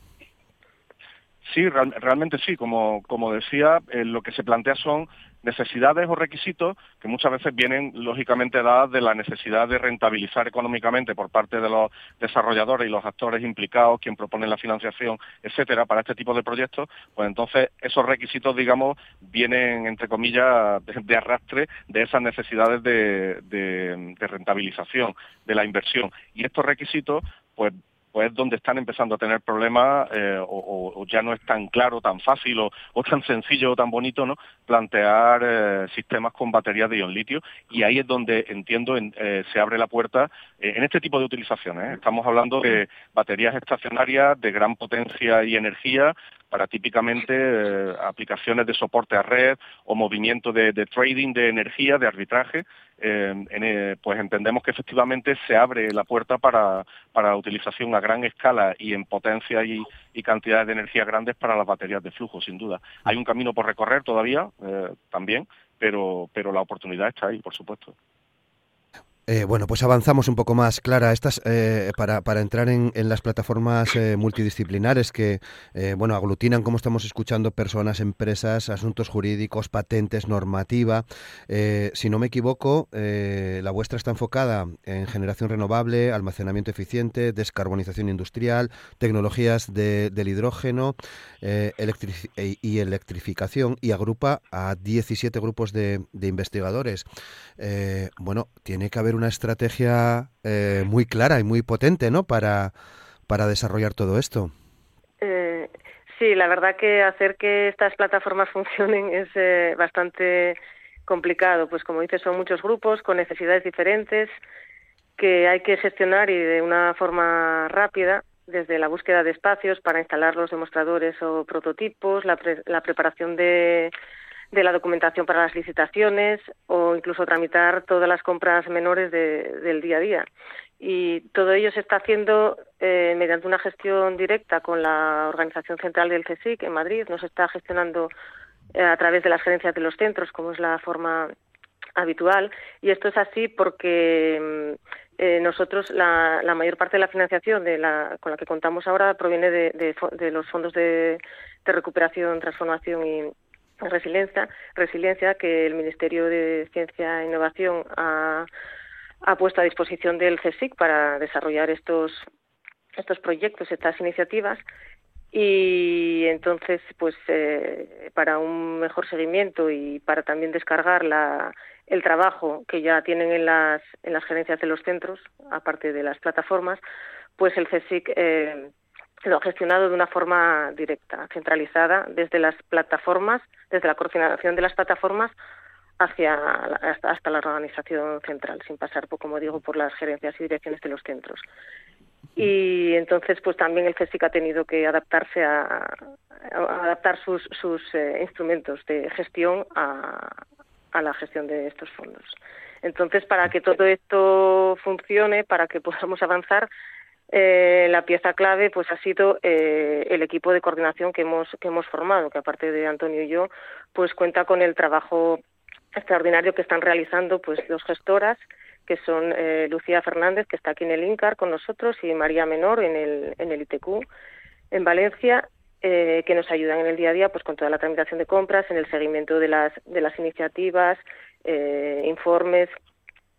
Speaker 6: Sí, realmente sí. Como, como decía, eh, lo que se plantea son necesidades o requisitos que muchas veces vienen lógicamente dadas de la necesidad de rentabilizar económicamente por parte de los desarrolladores y los actores implicados, quien propone la financiación, etcétera, para este tipo de proyectos, pues entonces esos requisitos, digamos, vienen entre comillas de, arrastre de esas necesidades de, de rentabilización de la inversión. Y estos requisitos pues pues es donde están empezando a tener problemas eh, o, ya no es tan claro, tan fácil o, tan sencillo o tan bonito no plantear eh, sistemas con baterías de ion litio y ahí es donde entiendo eh, se abre la puerta en este tipo de utilizaciones. Estamos hablando de baterías estacionarias de gran potencia y energía para típicamente aplicaciones de soporte a red o movimiento de, trading de energía, de arbitraje, eh, eh, pues entendemos que efectivamente se abre la puerta para, para utilización a gran escala y en potencia y, y cantidades de energía grandes para las baterías de flujo, sin duda. Hay un camino por recorrer todavía, también, pero, pero la oportunidad está ahí, por supuesto.
Speaker 2: Eh, bueno, pues avanzamos un poco más, Clara, estas, eh, para, para, entrar en, las plataformas eh, multidisciplinares que bueno, aglutinan, como estamos escuchando, personas, empresas, asuntos jurídicos, patentes, normativa. si no me equivoco, la vuestra está enfocada en generación renovable, almacenamiento eficiente, descarbonización industrial, tecnologías del hidrógeno y electrificación y agrupa a 17 grupos de, de investigadores. bueno, tiene que haber una estrategia eh, muy clara y muy potente, ¿no? Para, para desarrollar todo esto.
Speaker 4: Eh, sí, la verdad que hacer que estas plataformas funcionen es eh, bastante complicado. Pues como dices, son muchos grupos con necesidades diferentes que hay que gestionar y de una forma rápida. desde la búsqueda de espacios para instalar los demostradores o prototipos, la, la preparación de, de, la documentación para las licitaciones o incluso tramitar todas las compras menores del día a día. Y todo ello se está haciendo eh, mediante una gestión directa con la Organización Central del CSIC en Madrid. No está gestionando eh, a través de las gerencias de los centros, como es la forma habitual. Y esto es así porque mm, eh, nosotros la, la, mayor parte de la financiación de la, con la que contamos ahora proviene de, de, de los fondos de, de, recuperación, transformación y resiliencia, resiliencia que el Ministerio de Ciencia e Innovación ha, puesto a disposición del CSIC para desarrollar estos estos proyectos, estas iniciativas. Y entonces pues eh, para un mejor seguimiento y para también descargar la, el trabajo que ya tienen en las, en las gerencias de los centros, aparte de las plataformas, pues el CSIC eh, lo ha gestionado de una forma directa, centralizada, desde las plataformas, desde la coordinación de las plataformas hacia hasta, hasta la organización central, sin pasar, por, como digo, por las gerencias y direcciones de los centros. Y entonces, pues también el CSIC ha tenido que adaptarse a, a adaptar sus, sus eh, instrumentos de gestión a, a la gestión de estos fondos. Entonces, para que todo esto funcione, para que podamos avanzar, eh, la pieza clave pues ha sido eh, el equipo de coordinación que hemos que hemos formado, que aparte de Antonio y yo, pues cuenta con el trabajo extraordinario que están realizando pues dos gestoras que son eh, Lucía Fernández que está aquí en el INCAR con nosotros y María Menor en el en el ITQ en Valencia eh, que nos ayudan en el día a día pues con toda la tramitación de compras, en el seguimiento de las, de las iniciativas, eh, informes,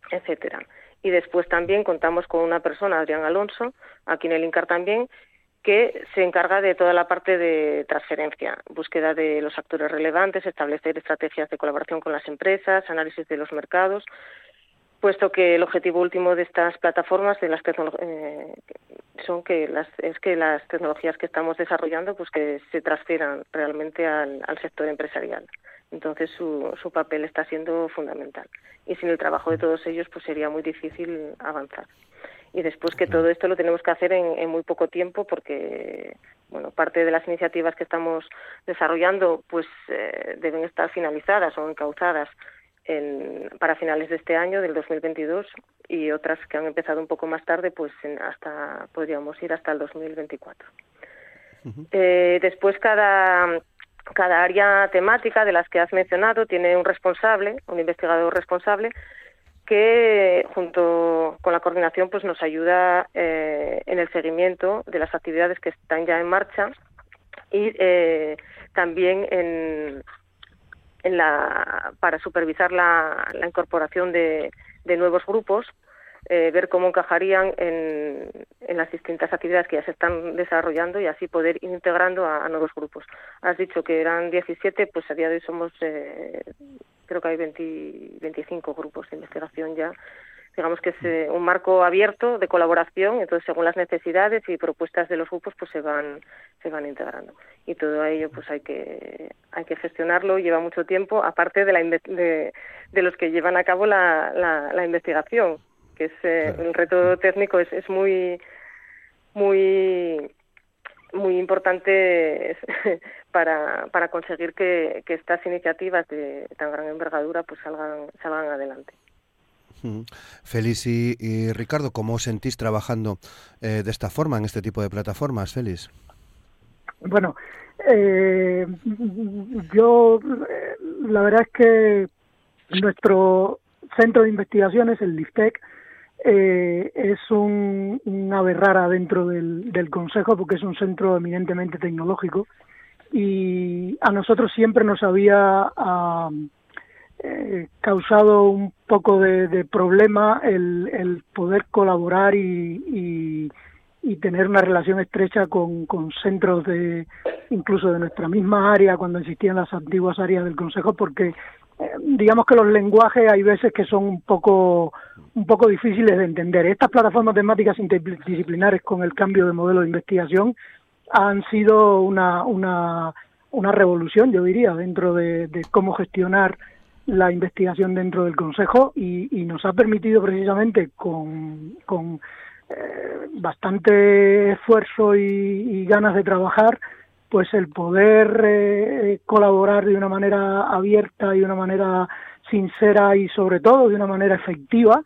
Speaker 4: etcétera. Y después también contamos con una persona, Adrián Alonso, aquí en el INCAR también, que se encarga de toda la parte de transferencia, búsqueda de los actores relevantes, establecer estrategias de colaboración con las empresas, análisis de los mercados, puesto que el objetivo último de estas plataformas de las eh, son que las, es que las tecnologías que estamos desarrollando pues que se transfieran realmente al, al sector empresarial. Entonces su, su papel está siendo fundamental y sin el trabajo de todos ellos pues sería muy difícil avanzar. Y después que todo esto lo tenemos que hacer en, en muy poco tiempo porque bueno parte de las iniciativas que estamos desarrollando pues eh, deben estar finalizadas o encauzadas en, para finales de este año, del 2022, y otras que han empezado un poco más tarde, pues hasta podríamos ir hasta el 2024. eh, después cada cada área temática de las que has mencionado tiene un responsable, un investigador responsable que junto con la coordinación pues nos ayuda eh, en el seguimiento de las actividades que están ya en marcha y eh, también en, la, para supervisar la, incorporación de, nuevos grupos, eh, ver cómo encajarían en, las distintas actividades que ya se están desarrollando y así poder ir integrando a, a nuevos grupos. Has dicho que eran 17, pues a día de hoy somos, eh, creo que hay 20, 25 grupos de investigación ya. Digamos que es eh, un marco abierto de colaboración, entonces según las necesidades y propuestas de los grupos pues se van se van integrando. Y todo ello pues hay que hay que gestionarlo lleva mucho tiempo aparte de la de, de los que llevan a cabo la, la, la investigación que es eh, el reto técnico es, es muy muy muy importante para, para conseguir que, que estas iniciativas de tan gran envergadura pues salgan salgan adelante.
Speaker 2: Félix y, Ricardo, ¿cómo os sentís trabajando eh, de esta forma, en este tipo de plataformas, Félix?
Speaker 5: Bueno, eh, yo eh, la verdad es que nuestro centro de investigaciones, el LIFTEC, eh, es un, ave rara dentro del, Consejo porque es un centro eminentemente tecnológico. Y a nosotros siempre nos había... Uh, eh, causado un poco de, problema el, poder colaborar y, y, y, tener una relación estrecha con, con centros de incluso de nuestra misma área cuando existían las antiguas áreas del Consejo porque digamos que los lenguajes hay veces que son un poco un poco difíciles de entender. Estas plataformas temáticas interdisciplinares con el cambio de modelo de investigación han sido una, una, una revolución, yo diría, dentro de, de cómo gestionar la investigación dentro del Consejo y, y nos ha permitido precisamente con, con bastante esfuerzo y, ganas de trabajar, pues el poder colaborar de una manera abierta y de una manera sincera y sobre todo de una manera efectiva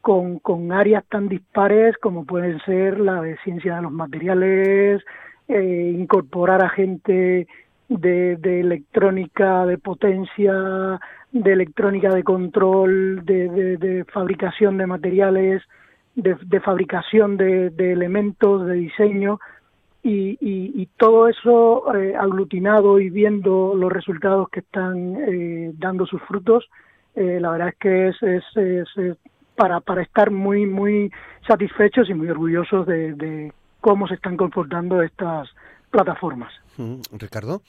Speaker 5: con, con áreas tan dispares como pueden ser la de ciencia de los materiales, eh, incorporar a gente de, de, electrónica de potencia, de electrónica de control, de, de, fabricación de materiales, de, fabricación de, elementos, de diseño, y, y, todo eso eh, aglutinado y viendo los resultados que están eh, dando sus frutos, eh, la verdad es que es, es, para, para estar muy, muy satisfechos y muy orgullosos de, cómo se están comportando estas plataformas.
Speaker 2: Ricardo.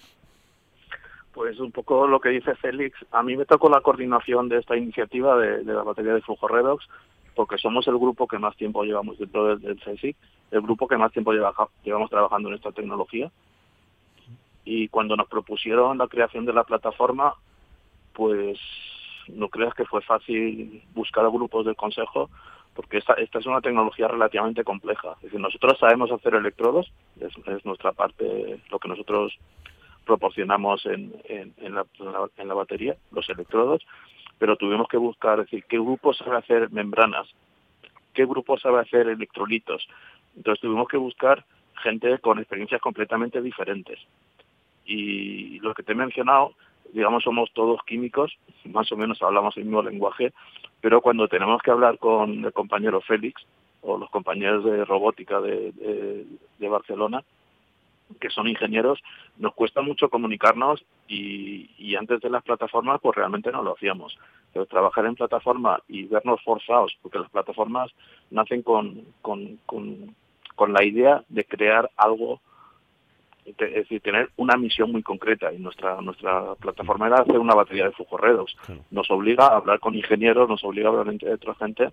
Speaker 7: Pues un poco lo que dice Félix. A mí me tocó la coordinación de esta iniciativa de, la batería de flujo redox, porque somos el grupo que más tiempo llevamos dentro del, del CSIC, el grupo que más tiempo llevamos trabajando en esta tecnología. Y cuando nos propusieron la creación de la plataforma, pues no creas que fue fácil buscar grupos del consejo porque esta, es una tecnología relativamente compleja. Es decir, nosotros sabemos hacer electrodos, es, nuestra parte, lo que nosotros proporcionamos en, la, en, la, batería, los electrodos, pero tuvimos que buscar, decir, qué grupo sabe hacer membranas, qué grupo sabe hacer electrolitos. Entonces tuvimos que buscar gente con experiencias completamente diferentes. Y lo que te he mencionado digamos, somos todos químicos, más o menos hablamos el mismo lenguaje, pero cuando tenemos que hablar con el compañero Félix o los compañeros de robótica de, Barcelona, que son ingenieros, nos cuesta mucho comunicarnos y, antes de las plataformas pues realmente no lo hacíamos. Pero trabajar en plataforma y vernos forzados, porque las plataformas nacen con, con, la idea de crear algo es decir, tener una misión muy concreta. Y nuestra nuestra plataforma era hacer una batería de flujo redox. Nos obliga a hablar con ingenieros, nos obliga a hablar entre otra gente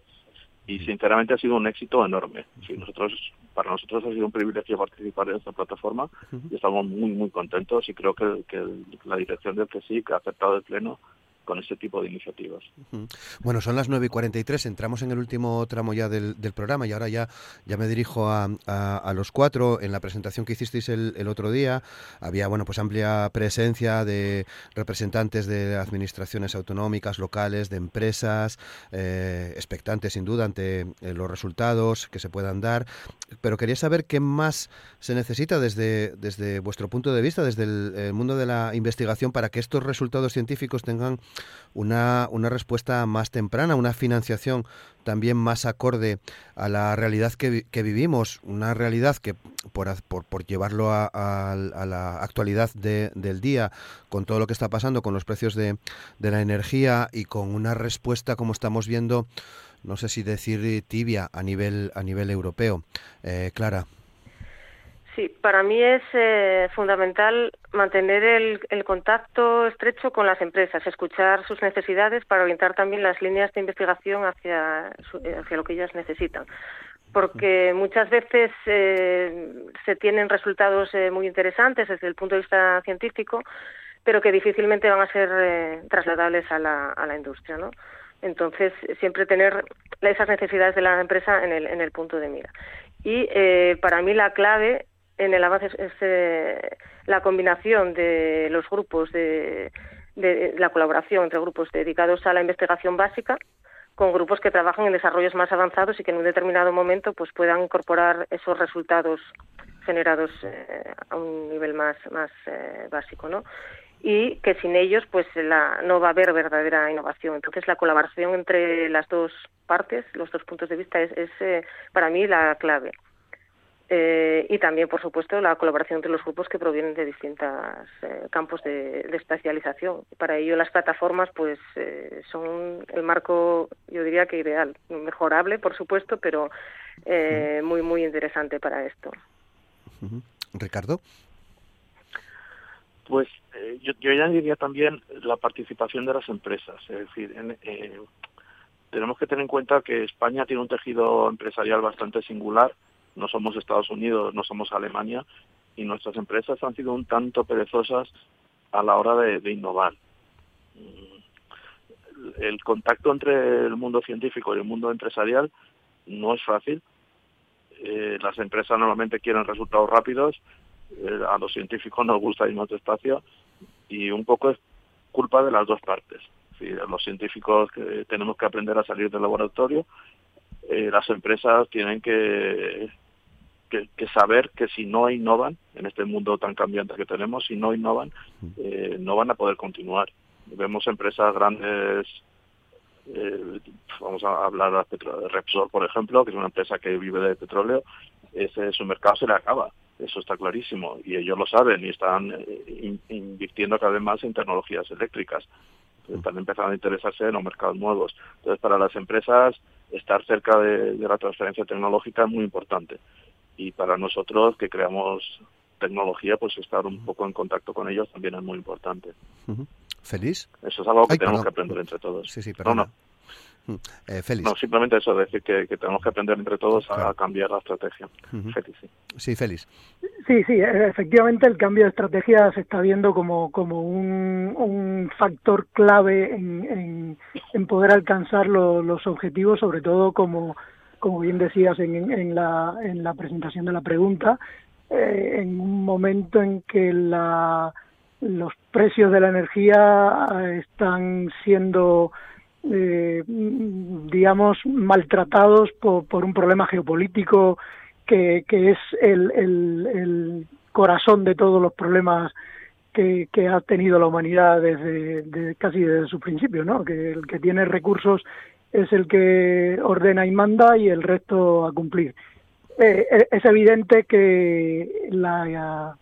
Speaker 7: y sinceramente ha sido un éxito enorme. nosotros para nosotros ha sido un privilegio participar en esta plataforma y estamos muy muy contentos y creo que, que la dirección del CSIC ha aceptado el pleno con este tipo de iniciativas.
Speaker 2: Bueno, son las 9 y 43, entramos en el último tramo ya del, programa y ahora ya, ya me dirijo a, a, los cuatro. En la presentación que hicisteis el, el, otro día había bueno pues amplia presencia de representantes de administraciones autonómicas, locales, de empresas, eh, expectantes sin duda ante eh, los resultados que se puedan dar, pero quería saber qué más se necesita desde, desde vuestro punto de vista, desde el mundo de la investigación, para que estos resultados científicos tengan una, una respuesta más temprana, una financiación también más acorde a la realidad que, que vivimos, una realidad que por, por, por llevarlo a, la actualidad de, del día, con todo lo que está pasando con los precios de, de la energía y con una respuesta, como estamos viendo, no sé si decir tibia a nivel, a nivel europeo. Eh, Clara.
Speaker 4: Sí, para mí es eh, fundamental mantener el, contacto estrecho con las empresas, escuchar sus necesidades para orientar también las líneas de investigación hacia, hacia lo que ellas necesitan. Porque muchas veces eh, se tienen resultados eh, muy interesantes desde el punto de vista científico, pero que difícilmente van a ser trasladables a la, a la industria, ¿no? Entonces, siempre tener esas necesidades de la empresa en el, en el punto de mira. Y para mí la clave en el avance es, eh, la combinación de los grupos de, la colaboración entre grupos dedicados a la investigación básica con grupos que trabajan en desarrollos más avanzados y que en un determinado momento pues puedan incorporar esos resultados generados eh, a un nivel más más eh, básico no y que sin ellos pues la, no va a haber verdadera innovación. Entonces la colaboración entre las dos partes los dos puntos de vista es, es para mí la clave eh, y también, por supuesto, la colaboración entre los grupos que provienen de distintos eh, campos de, especialización. Para ello, las plataformas pues eh, son el marco, yo diría que ideal, mejorable, por supuesto, pero muy, muy interesante para esto.
Speaker 2: Ricardo.
Speaker 7: Pues yo, yo, ya diría también la participación de las empresas. Es decir, tenemos que tener en cuenta que España tiene un tejido empresarial bastante singular no somos Estados Unidos, no somos Alemania, y nuestras empresas han sido un tanto perezosas a la hora de, innovar. Mm, el contacto entre el mundo científico y el mundo empresarial no es fácil eh, las empresas normalmente quieren resultados rápidos, eh, a los científicos nos gusta ir más despacio y un poco es culpa de las dos partes. los científicos que tenemos que aprender a salir del laboratorio, eh, las empresas tienen que, que, saber que si no innovan en este mundo tan cambiante que tenemos, si no innovan, no van a poder continuar. Vemos empresas grandes eh, vamos a hablar de Repsol, por ejemplo, que es una empresa que vive de petróleo, ese, su mercado se le acaba, eso está clarísimo, y ellos lo saben y están eh, invirtiendo cada vez más en tecnologías eléctricas. Están empezando a interesarse en los mercados nuevos. Entonces, para las empresas, estar cerca de, la transferencia tecnológica es muy importante. Y para nosotros, que creamos tecnología, pues estar un poco en contacto con ellos también es muy importante.
Speaker 2: ¿Feliz?
Speaker 7: Eso es algo que tenemos que aprender entre todos.
Speaker 2: Sí, sí,
Speaker 7: No, no.
Speaker 2: Mm, eh, feliz.
Speaker 7: No, simplemente eso, decir que, tenemos que aprender entre todos a, cambiar la estrategia. Feliz, sí.
Speaker 2: Sí, feliz.
Speaker 5: Sí, sí, e, efectivamente el cambio de estrategia se está viendo como, como un, un factor clave en, en, poder alcanzar los objetivos, sobre todo como, como bien decías en, en, la, en la presentación de la pregunta, eh, en un momento en que la los precios de la energía eh, están siendo, eh, digamos, maltratados por, un problema geopolítico que, es el, corazón de todos los problemas que, ha tenido la humanidad desde, casi desde su principio, ¿no? Que el que tiene recursos es el que ordena y manda y el resto a cumplir. Eh, es evidente que la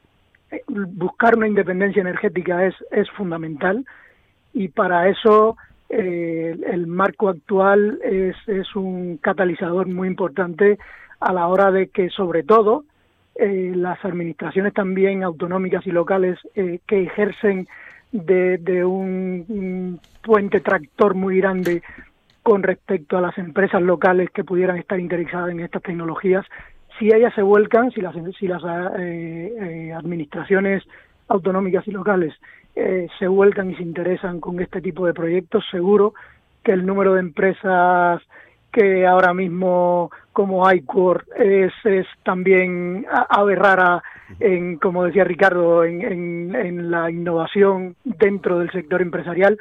Speaker 5: buscar una independencia energética es, es fundamental y para eso eh, el marco actual es, es un catalizador muy importante a la hora de que sobre todo eh, las administraciones también autonómicas y locales eh, que ejercen de, de un, puente tractor muy grande con respecto a las empresas locales que pudieran estar interesadas en estas tecnologías. Si ellas se vuelcan, si las, si las eh, eh, administraciones autonómicas y locales eh, se vuelcan y se interesan con este tipo de proyectos, seguro que el número de empresas que ahora mismo como iCore es, es también aberrara en, como decía Ricardo, en, la innovación dentro del sector empresarial,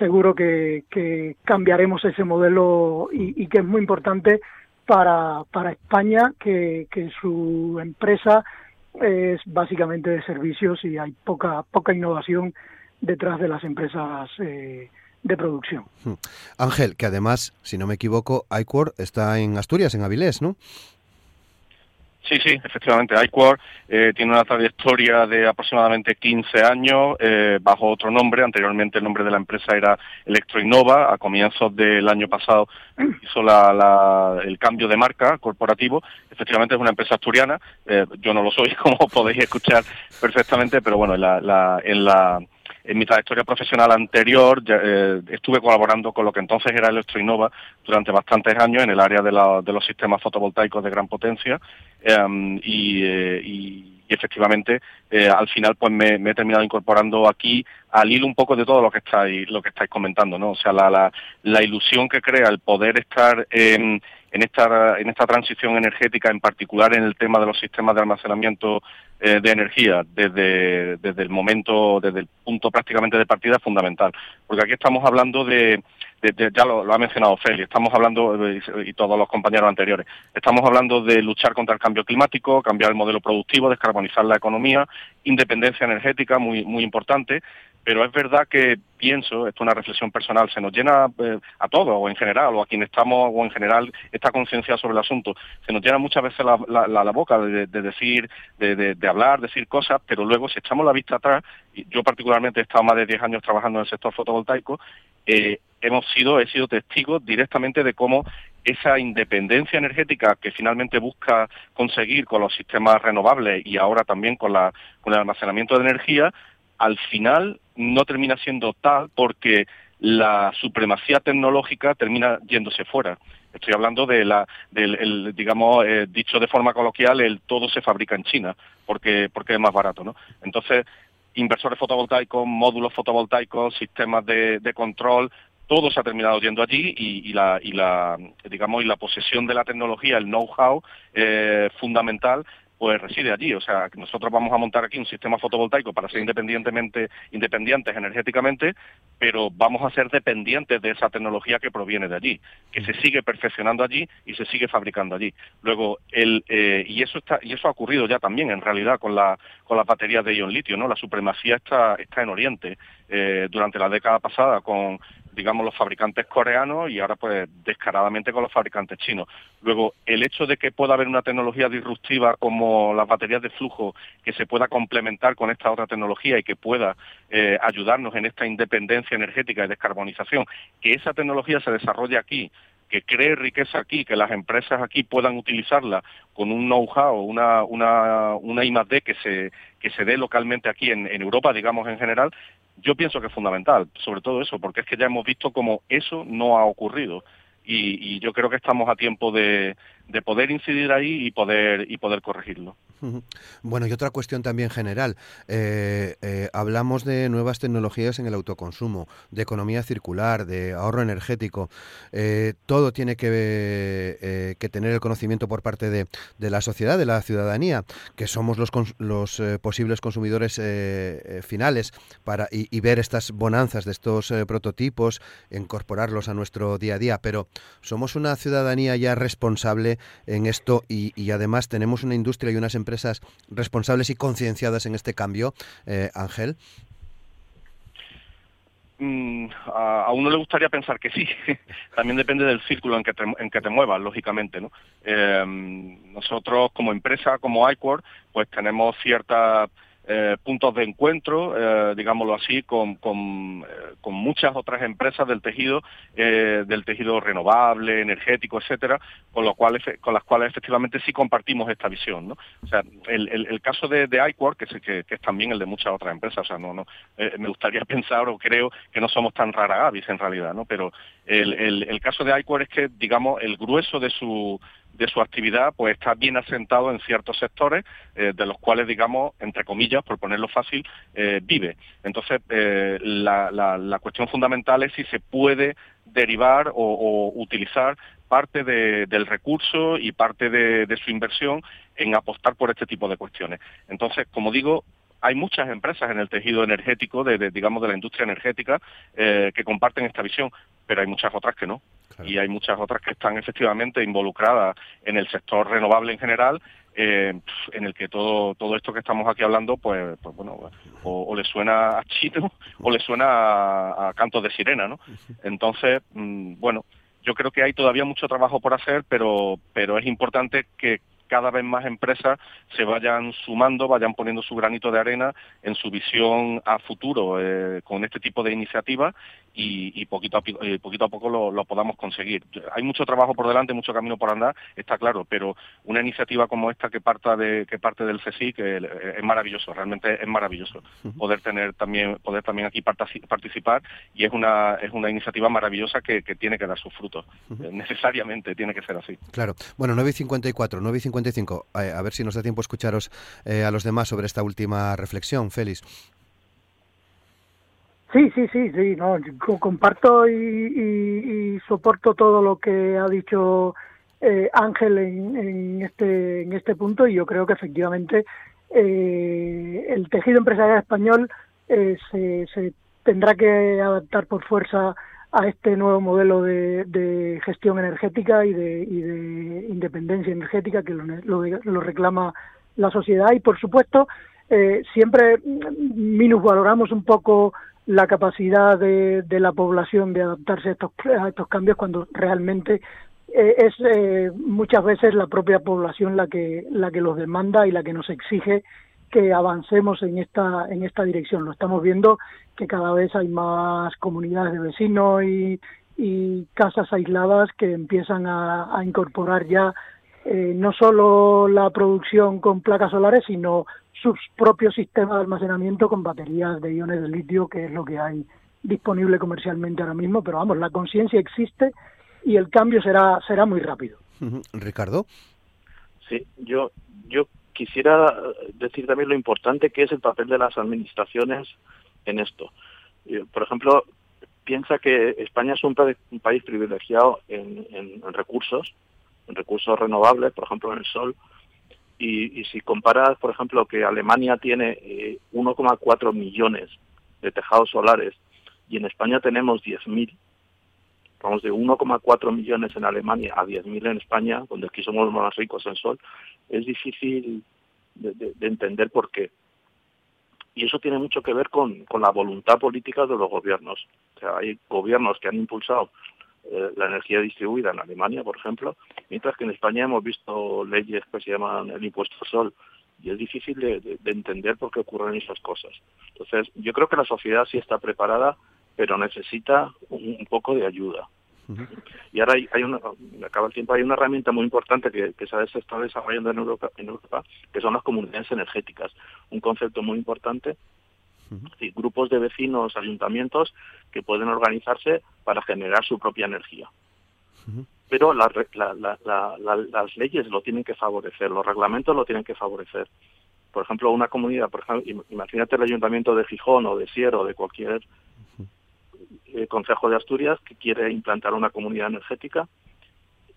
Speaker 5: seguro que, cambiaremos ese modelo y, que es muy importante para, para España, que, que su empresa es básicamente de servicios y hay poca, poca innovación detrás de las empresas eh, de producción. Hmm.
Speaker 2: Ángel, que además, si no me equivoco, iCor está en Asturias, en Avilés, ¿no?
Speaker 6: Sí, sí, efectivamente. iQuar eh, tiene una trayectoria de aproximadamente 15 años eh, bajo otro nombre. Anteriormente el nombre de la empresa era Electroinnova. A comienzos del año pasado hizo el cambio de marca corporativo. Efectivamente es una empresa asturiana. Eh, yo no lo soy, como podéis escuchar perfectamente, pero bueno, en la, en la en mi trayectoria profesional anterior eh, estuve colaborando con lo que entonces era Electroinnova durante bastantes años en el área de, los sistemas fotovoltaicos de gran potencia em, eh, y, efectivamente eh, al final pues me, he terminado incorporando aquí al hilo un poco de todo lo que estáis lo que estáis comentando no o sea la, la, la ilusión que crea el poder estar en en esta, en esta transición energética, en particular en el tema de los sistemas de almacenamiento eh, de energía, desde, el momento, desde el punto prácticamente de partida es fundamental. Porque aquí estamos hablando de, ya lo, ha mencionado Feli, estamos hablando, eh, y todos los compañeros anteriores, estamos hablando de luchar contra el cambio climático, cambiar el modelo productivo, descarbonizar la economía, independencia energética, muy importante, pero es verdad que pienso, esto es una reflexión personal, se nos llena eh, a todos, o en general, o a quienes estamos, o en general, esta conciencia sobre el asunto, se nos llena muchas veces la, la, boca de, decir, de, de, hablar, decir cosas, pero luego si echamos la vista atrás, yo particularmente he estado más de 10 años trabajando en el sector fotovoltaico, eh, hemos sido, he sido testigo directamente de cómo esa independencia energética que finalmente busca conseguir con los sistemas renovables y ahora también con, la, con el almacenamiento de energía, al final no termina siendo tal porque la supremacía tecnológica termina yéndose fuera. Estoy hablando de la, del, digamos, eh, dicho de forma coloquial, el todo se fabrica en China, porque, porque es más barato, ¿no? Entonces, inversores fotovoltaicos, módulos fotovoltaicos, sistemas de, control, todo se ha terminado yendo allí y, la, y digamos, y la posesión de la tecnología, el know-how eh, fundamental, pues reside allí. O sea, nosotros vamos a montar aquí un sistema fotovoltaico para ser independientemente, independientes energéticamente, pero vamos a ser dependientes de esa tecnología que proviene de allí, que se sigue perfeccionando allí y se sigue fabricando allí. Luego, el, eh, y eso está, y eso ha ocurrido ya también en realidad con la, con las baterías de ion litio, ¿no? La supremacía está, está en Oriente. Eh, durante la década pasada con digamos, los fabricantes coreanos y ahora pues descaradamente con los fabricantes chinos. Luego, el hecho de que pueda haber una tecnología disruptiva como las baterías de flujo que se pueda complementar con esta otra tecnología y que pueda eh, ayudarnos en esta independencia energética y descarbonización, que esa tecnología se desarrolle aquí que cree riqueza aquí, que las empresas aquí puedan utilizarla con un know-how, una, una, una I+.D. que se, que se dé localmente aquí en, en Europa, digamos en general, yo pienso que es fundamental, sobre todo eso, porque es que ya hemos visto cómo eso no ha ocurrido. Y, y yo creo que estamos a tiempo de, de poder incidir ahí y poder y poder corregirlo.
Speaker 2: Bueno, y otra cuestión también general. Eh, eh, hablamos de nuevas tecnologías en el autoconsumo, de economía circular, de ahorro energético. Eh, todo tiene que, que, tener el conocimiento por parte de, de, la sociedad, de la ciudadanía, que somos los, los posibles consumidores finales para y, y, ver estas bonanzas de estos prototipos, incorporarlos a nuestro día a día. Pero somos una ciudadanía ya responsable en esto y, además tenemos una industria y unas empresas responsables y concienciadas en este cambio, eh, Ángel.
Speaker 6: Mm, a, uno le gustaría pensar que sí. También depende del círculo en que te, muevas, lógicamente. ¿no? Eh, nosotros, como empresa, como iCore, pues tenemos cierta eh, puntos de encuentro, eh, digámoslo así, con, eh, con, muchas otras empresas del tejido, del tejido renovable, energético, etcétera, con, lo cual, con las cuales efectivamente sí compartimos esta visión. ¿no? O sea, el, caso de, de que, que, que, es también el de muchas otras empresas, o sea, no, no, me gustaría pensar o creo que no somos tan rara avis en realidad, ¿no? pero el caso de iQuark es que, digamos, el grueso de su de su actividad pues está bien asentado en ciertos sectores eh, de los cuales digamos entre comillas por ponerlo fácil eh, vive. Entonces eh, la, la, cuestión fundamental es si se puede derivar o, utilizar parte del recurso y parte de, su inversión en apostar por este tipo de cuestiones. Entonces como digo hay muchas empresas en el tejido energético, de, digamos, de la industria energética, que comparten esta visión, pero hay muchas otras que no. Y hay muchas otras que están efectivamente involucradas en el sector renovable en general eh, en el que todo todo esto que estamos aquí hablando pues, pues bueno o, le suena a chino o le suena a, a cantos de sirena no entonces mm, bueno yo creo que hay todavía mucho trabajo por hacer pero pero es importante que cada vez más empresas se vayan sumando, vayan poniendo su granito de arena en su visión a futuro eh, con este tipo de iniciativas y, poquito, a, eh, poquito a poco lo, podamos conseguir. Hay mucho trabajo por delante, mucho camino por andar, está claro, pero una iniciativa como esta que parta de que parte del CSIC eh, es maravilloso, realmente es maravilloso poder tener también poder también aquí participar y es una es una iniciativa maravillosa que, tiene que dar sus frutos. necesariamente tiene que ser así.
Speaker 2: Claro. Bueno, 9.54, 9.55. a ver si nos da tiempo escucharos a los demás sobre esta última reflexión, Félix.
Speaker 5: Sí, sí, sí, sí, no, comparto y, soporto todo lo que ha dicho eh, Ángel en, este en este punto y yo creo que efectivamente eh, el tejido empresarial español eh, se, tendrá que adaptar por fuerza a este nuevo modelo de, gestión energética y de, de, independencia energética que lo, lo, reclama la sociedad y por supuesto siempre minusvaloramos un poco la capacidad de, de, la población de adaptarse a estos, a estos cambios cuando realmente eh, es eh, muchas veces la propia población la que la que los demanda y la que nos exige que avancemos en esta en esta dirección. Lo estamos viendo que cada vez hay más comunidades de vecinos y, y casas aisladas que empiezan a, incorporar ya eh, no solo la producción con placas solares sino sus propios sistemas de almacenamiento con baterías de iones de litio, que es lo que hay disponible comercialmente ahora mismo, pero vamos, la conciencia existe y el cambio será será muy rápido.
Speaker 2: Ricardo.
Speaker 7: Sí, yo yo quisiera decir también lo importante que es el papel de las administraciones en esto. Por ejemplo, piensa que España es un, país privilegiado en, recursos, en recursos renovables, por ejemplo en el sol, y, si comparas, por ejemplo, que Alemania tiene 1,4 eh, millones de tejados solares y en España tenemos 10.000, vamos de 1,4 millones en Alemania a 10.000 en España, donde aquí somos los más ricos en sol, es difícil de, entender por qué. Y eso tiene mucho que ver con, con, la voluntad política de los gobiernos. O sea, hay gobiernos que han impulsado eh, la energía distribuida en Alemania, por ejemplo, mientras que en España hemos visto leyes que se llaman el impuesto al sol y es difícil de, entender por qué ocurren esas cosas. Entonces, yo creo que la sociedad sí está preparada, pero necesita un, poco de ayuda. Y ahora hay, hay una, acaba el tiempo, hay una herramienta muy importante que, que se está desarrollando en Europa, en Europa, que son las comunidades energéticas. Un concepto muy importante grupos de vecinos, ayuntamientos que pueden organizarse para generar su propia energía. Pero las leyes lo tienen que favorecer, los reglamentos lo tienen que favorecer. Por ejemplo, una comunidad, por ejemplo, imagínate el ayuntamiento de Gijón o de Siero o de cualquier eh, concejo de Asturias que quiere implantar una comunidad energética,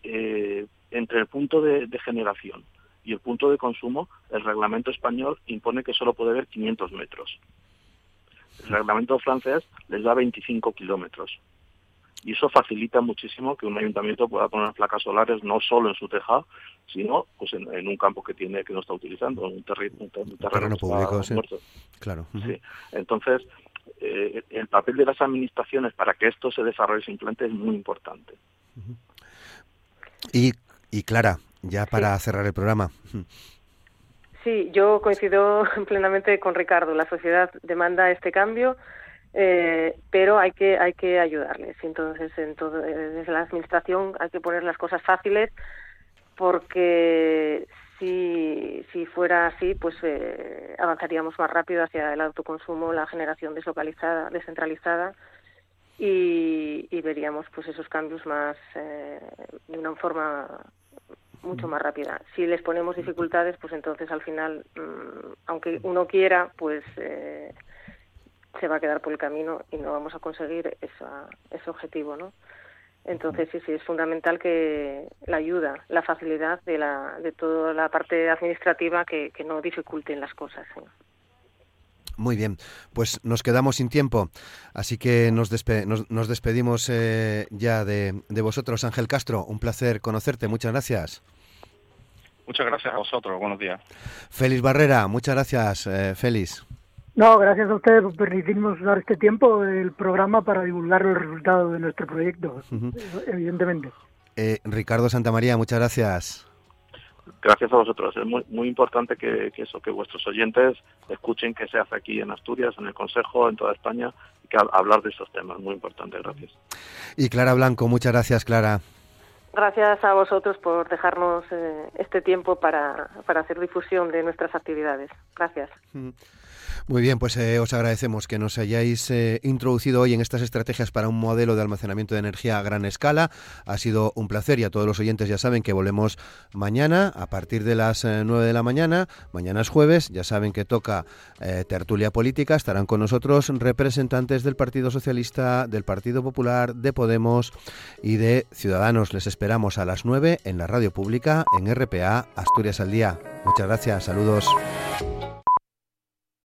Speaker 7: eh, entre el punto de, de, generación y el punto de consumo, el reglamento español impone que solo puede haber 500 metros. El reglamento francés les da 25 kilómetros. Y eso facilita muchísimo que un ayuntamiento pueda poner placas solares no solo en su tejado, sino pues en, un campo que tiene que no está utilizando, en un, terreno, público,
Speaker 2: Claro.
Speaker 7: Entonces, eh, el papel de las administraciones para que esto se desarrolle simplemente es muy importante.
Speaker 2: Y, y Clara, ya para cerrar el programa,
Speaker 4: Sí, yo coincido plenamente con Ricardo. La sociedad demanda este cambio, eh, pero hay que hay que ayudarles. Entonces, en todo, desde la administración hay que poner las cosas fáciles, porque si, si fuera así, pues eh, avanzaríamos más rápido hacia el autoconsumo, la generación deslocalizada, descentralizada. Y, y veríamos pues esos cambios más eh, de una forma mucho más rápida. Si les ponemos dificultades, pues entonces al final, mm, aunque uno quiera, pues eh, se va a quedar por el camino y no vamos a conseguir esa, ese objetivo, ¿no? Entonces sí, sí, es fundamental que la ayuda, la facilidad de, la, de toda la parte administrativa que, no dificulten las cosas.
Speaker 2: Muy bien, pues nos quedamos sin tiempo, así que nos, nos, despedimos eh, ya de, vosotros. Ángel Castro, un placer conocerte, muchas gracias.
Speaker 6: Muchas gracias a vosotros, buenos días.
Speaker 2: Félix Barrera, muchas gracias, eh, Félix.
Speaker 5: No, gracias a ustedes por permitirnos dar este tiempo del programa para divulgar los resultados de nuestro proyecto, evidentemente.
Speaker 2: Eh, Ricardo Santamaría, muchas gracias.
Speaker 7: Gracias a vosotros. Es muy, muy importante que, eso, que vuestros oyentes escuchen qué se hace aquí en Asturias, en el Consejo, en toda España, y que hablar de estos temas. Muy importante. Gracias.
Speaker 2: Y Clara Blanco, muchas gracias, Clara.
Speaker 4: Gracias a vosotros por dejarnos eh, este tiempo para, para hacer difusión de nuestras actividades. Gracias.
Speaker 2: Muy bien, pues eh, os agradecemos que nos hayáis eh, introducido hoy en estas estrategias para un modelo de almacenamiento de energía a gran escala. Ha sido un placer y a todos los oyentes ya saben que volvemos mañana a partir de las 9 eh, de la mañana. Mañana es jueves, ya saben que toca tertulia política. Estarán con nosotros representantes del Partido Socialista, del Partido Popular, de Podemos y de Ciudadanos. Les esperamos a las 9 en la radio pública en RPA Asturias al Día. Muchas gracias, saludos.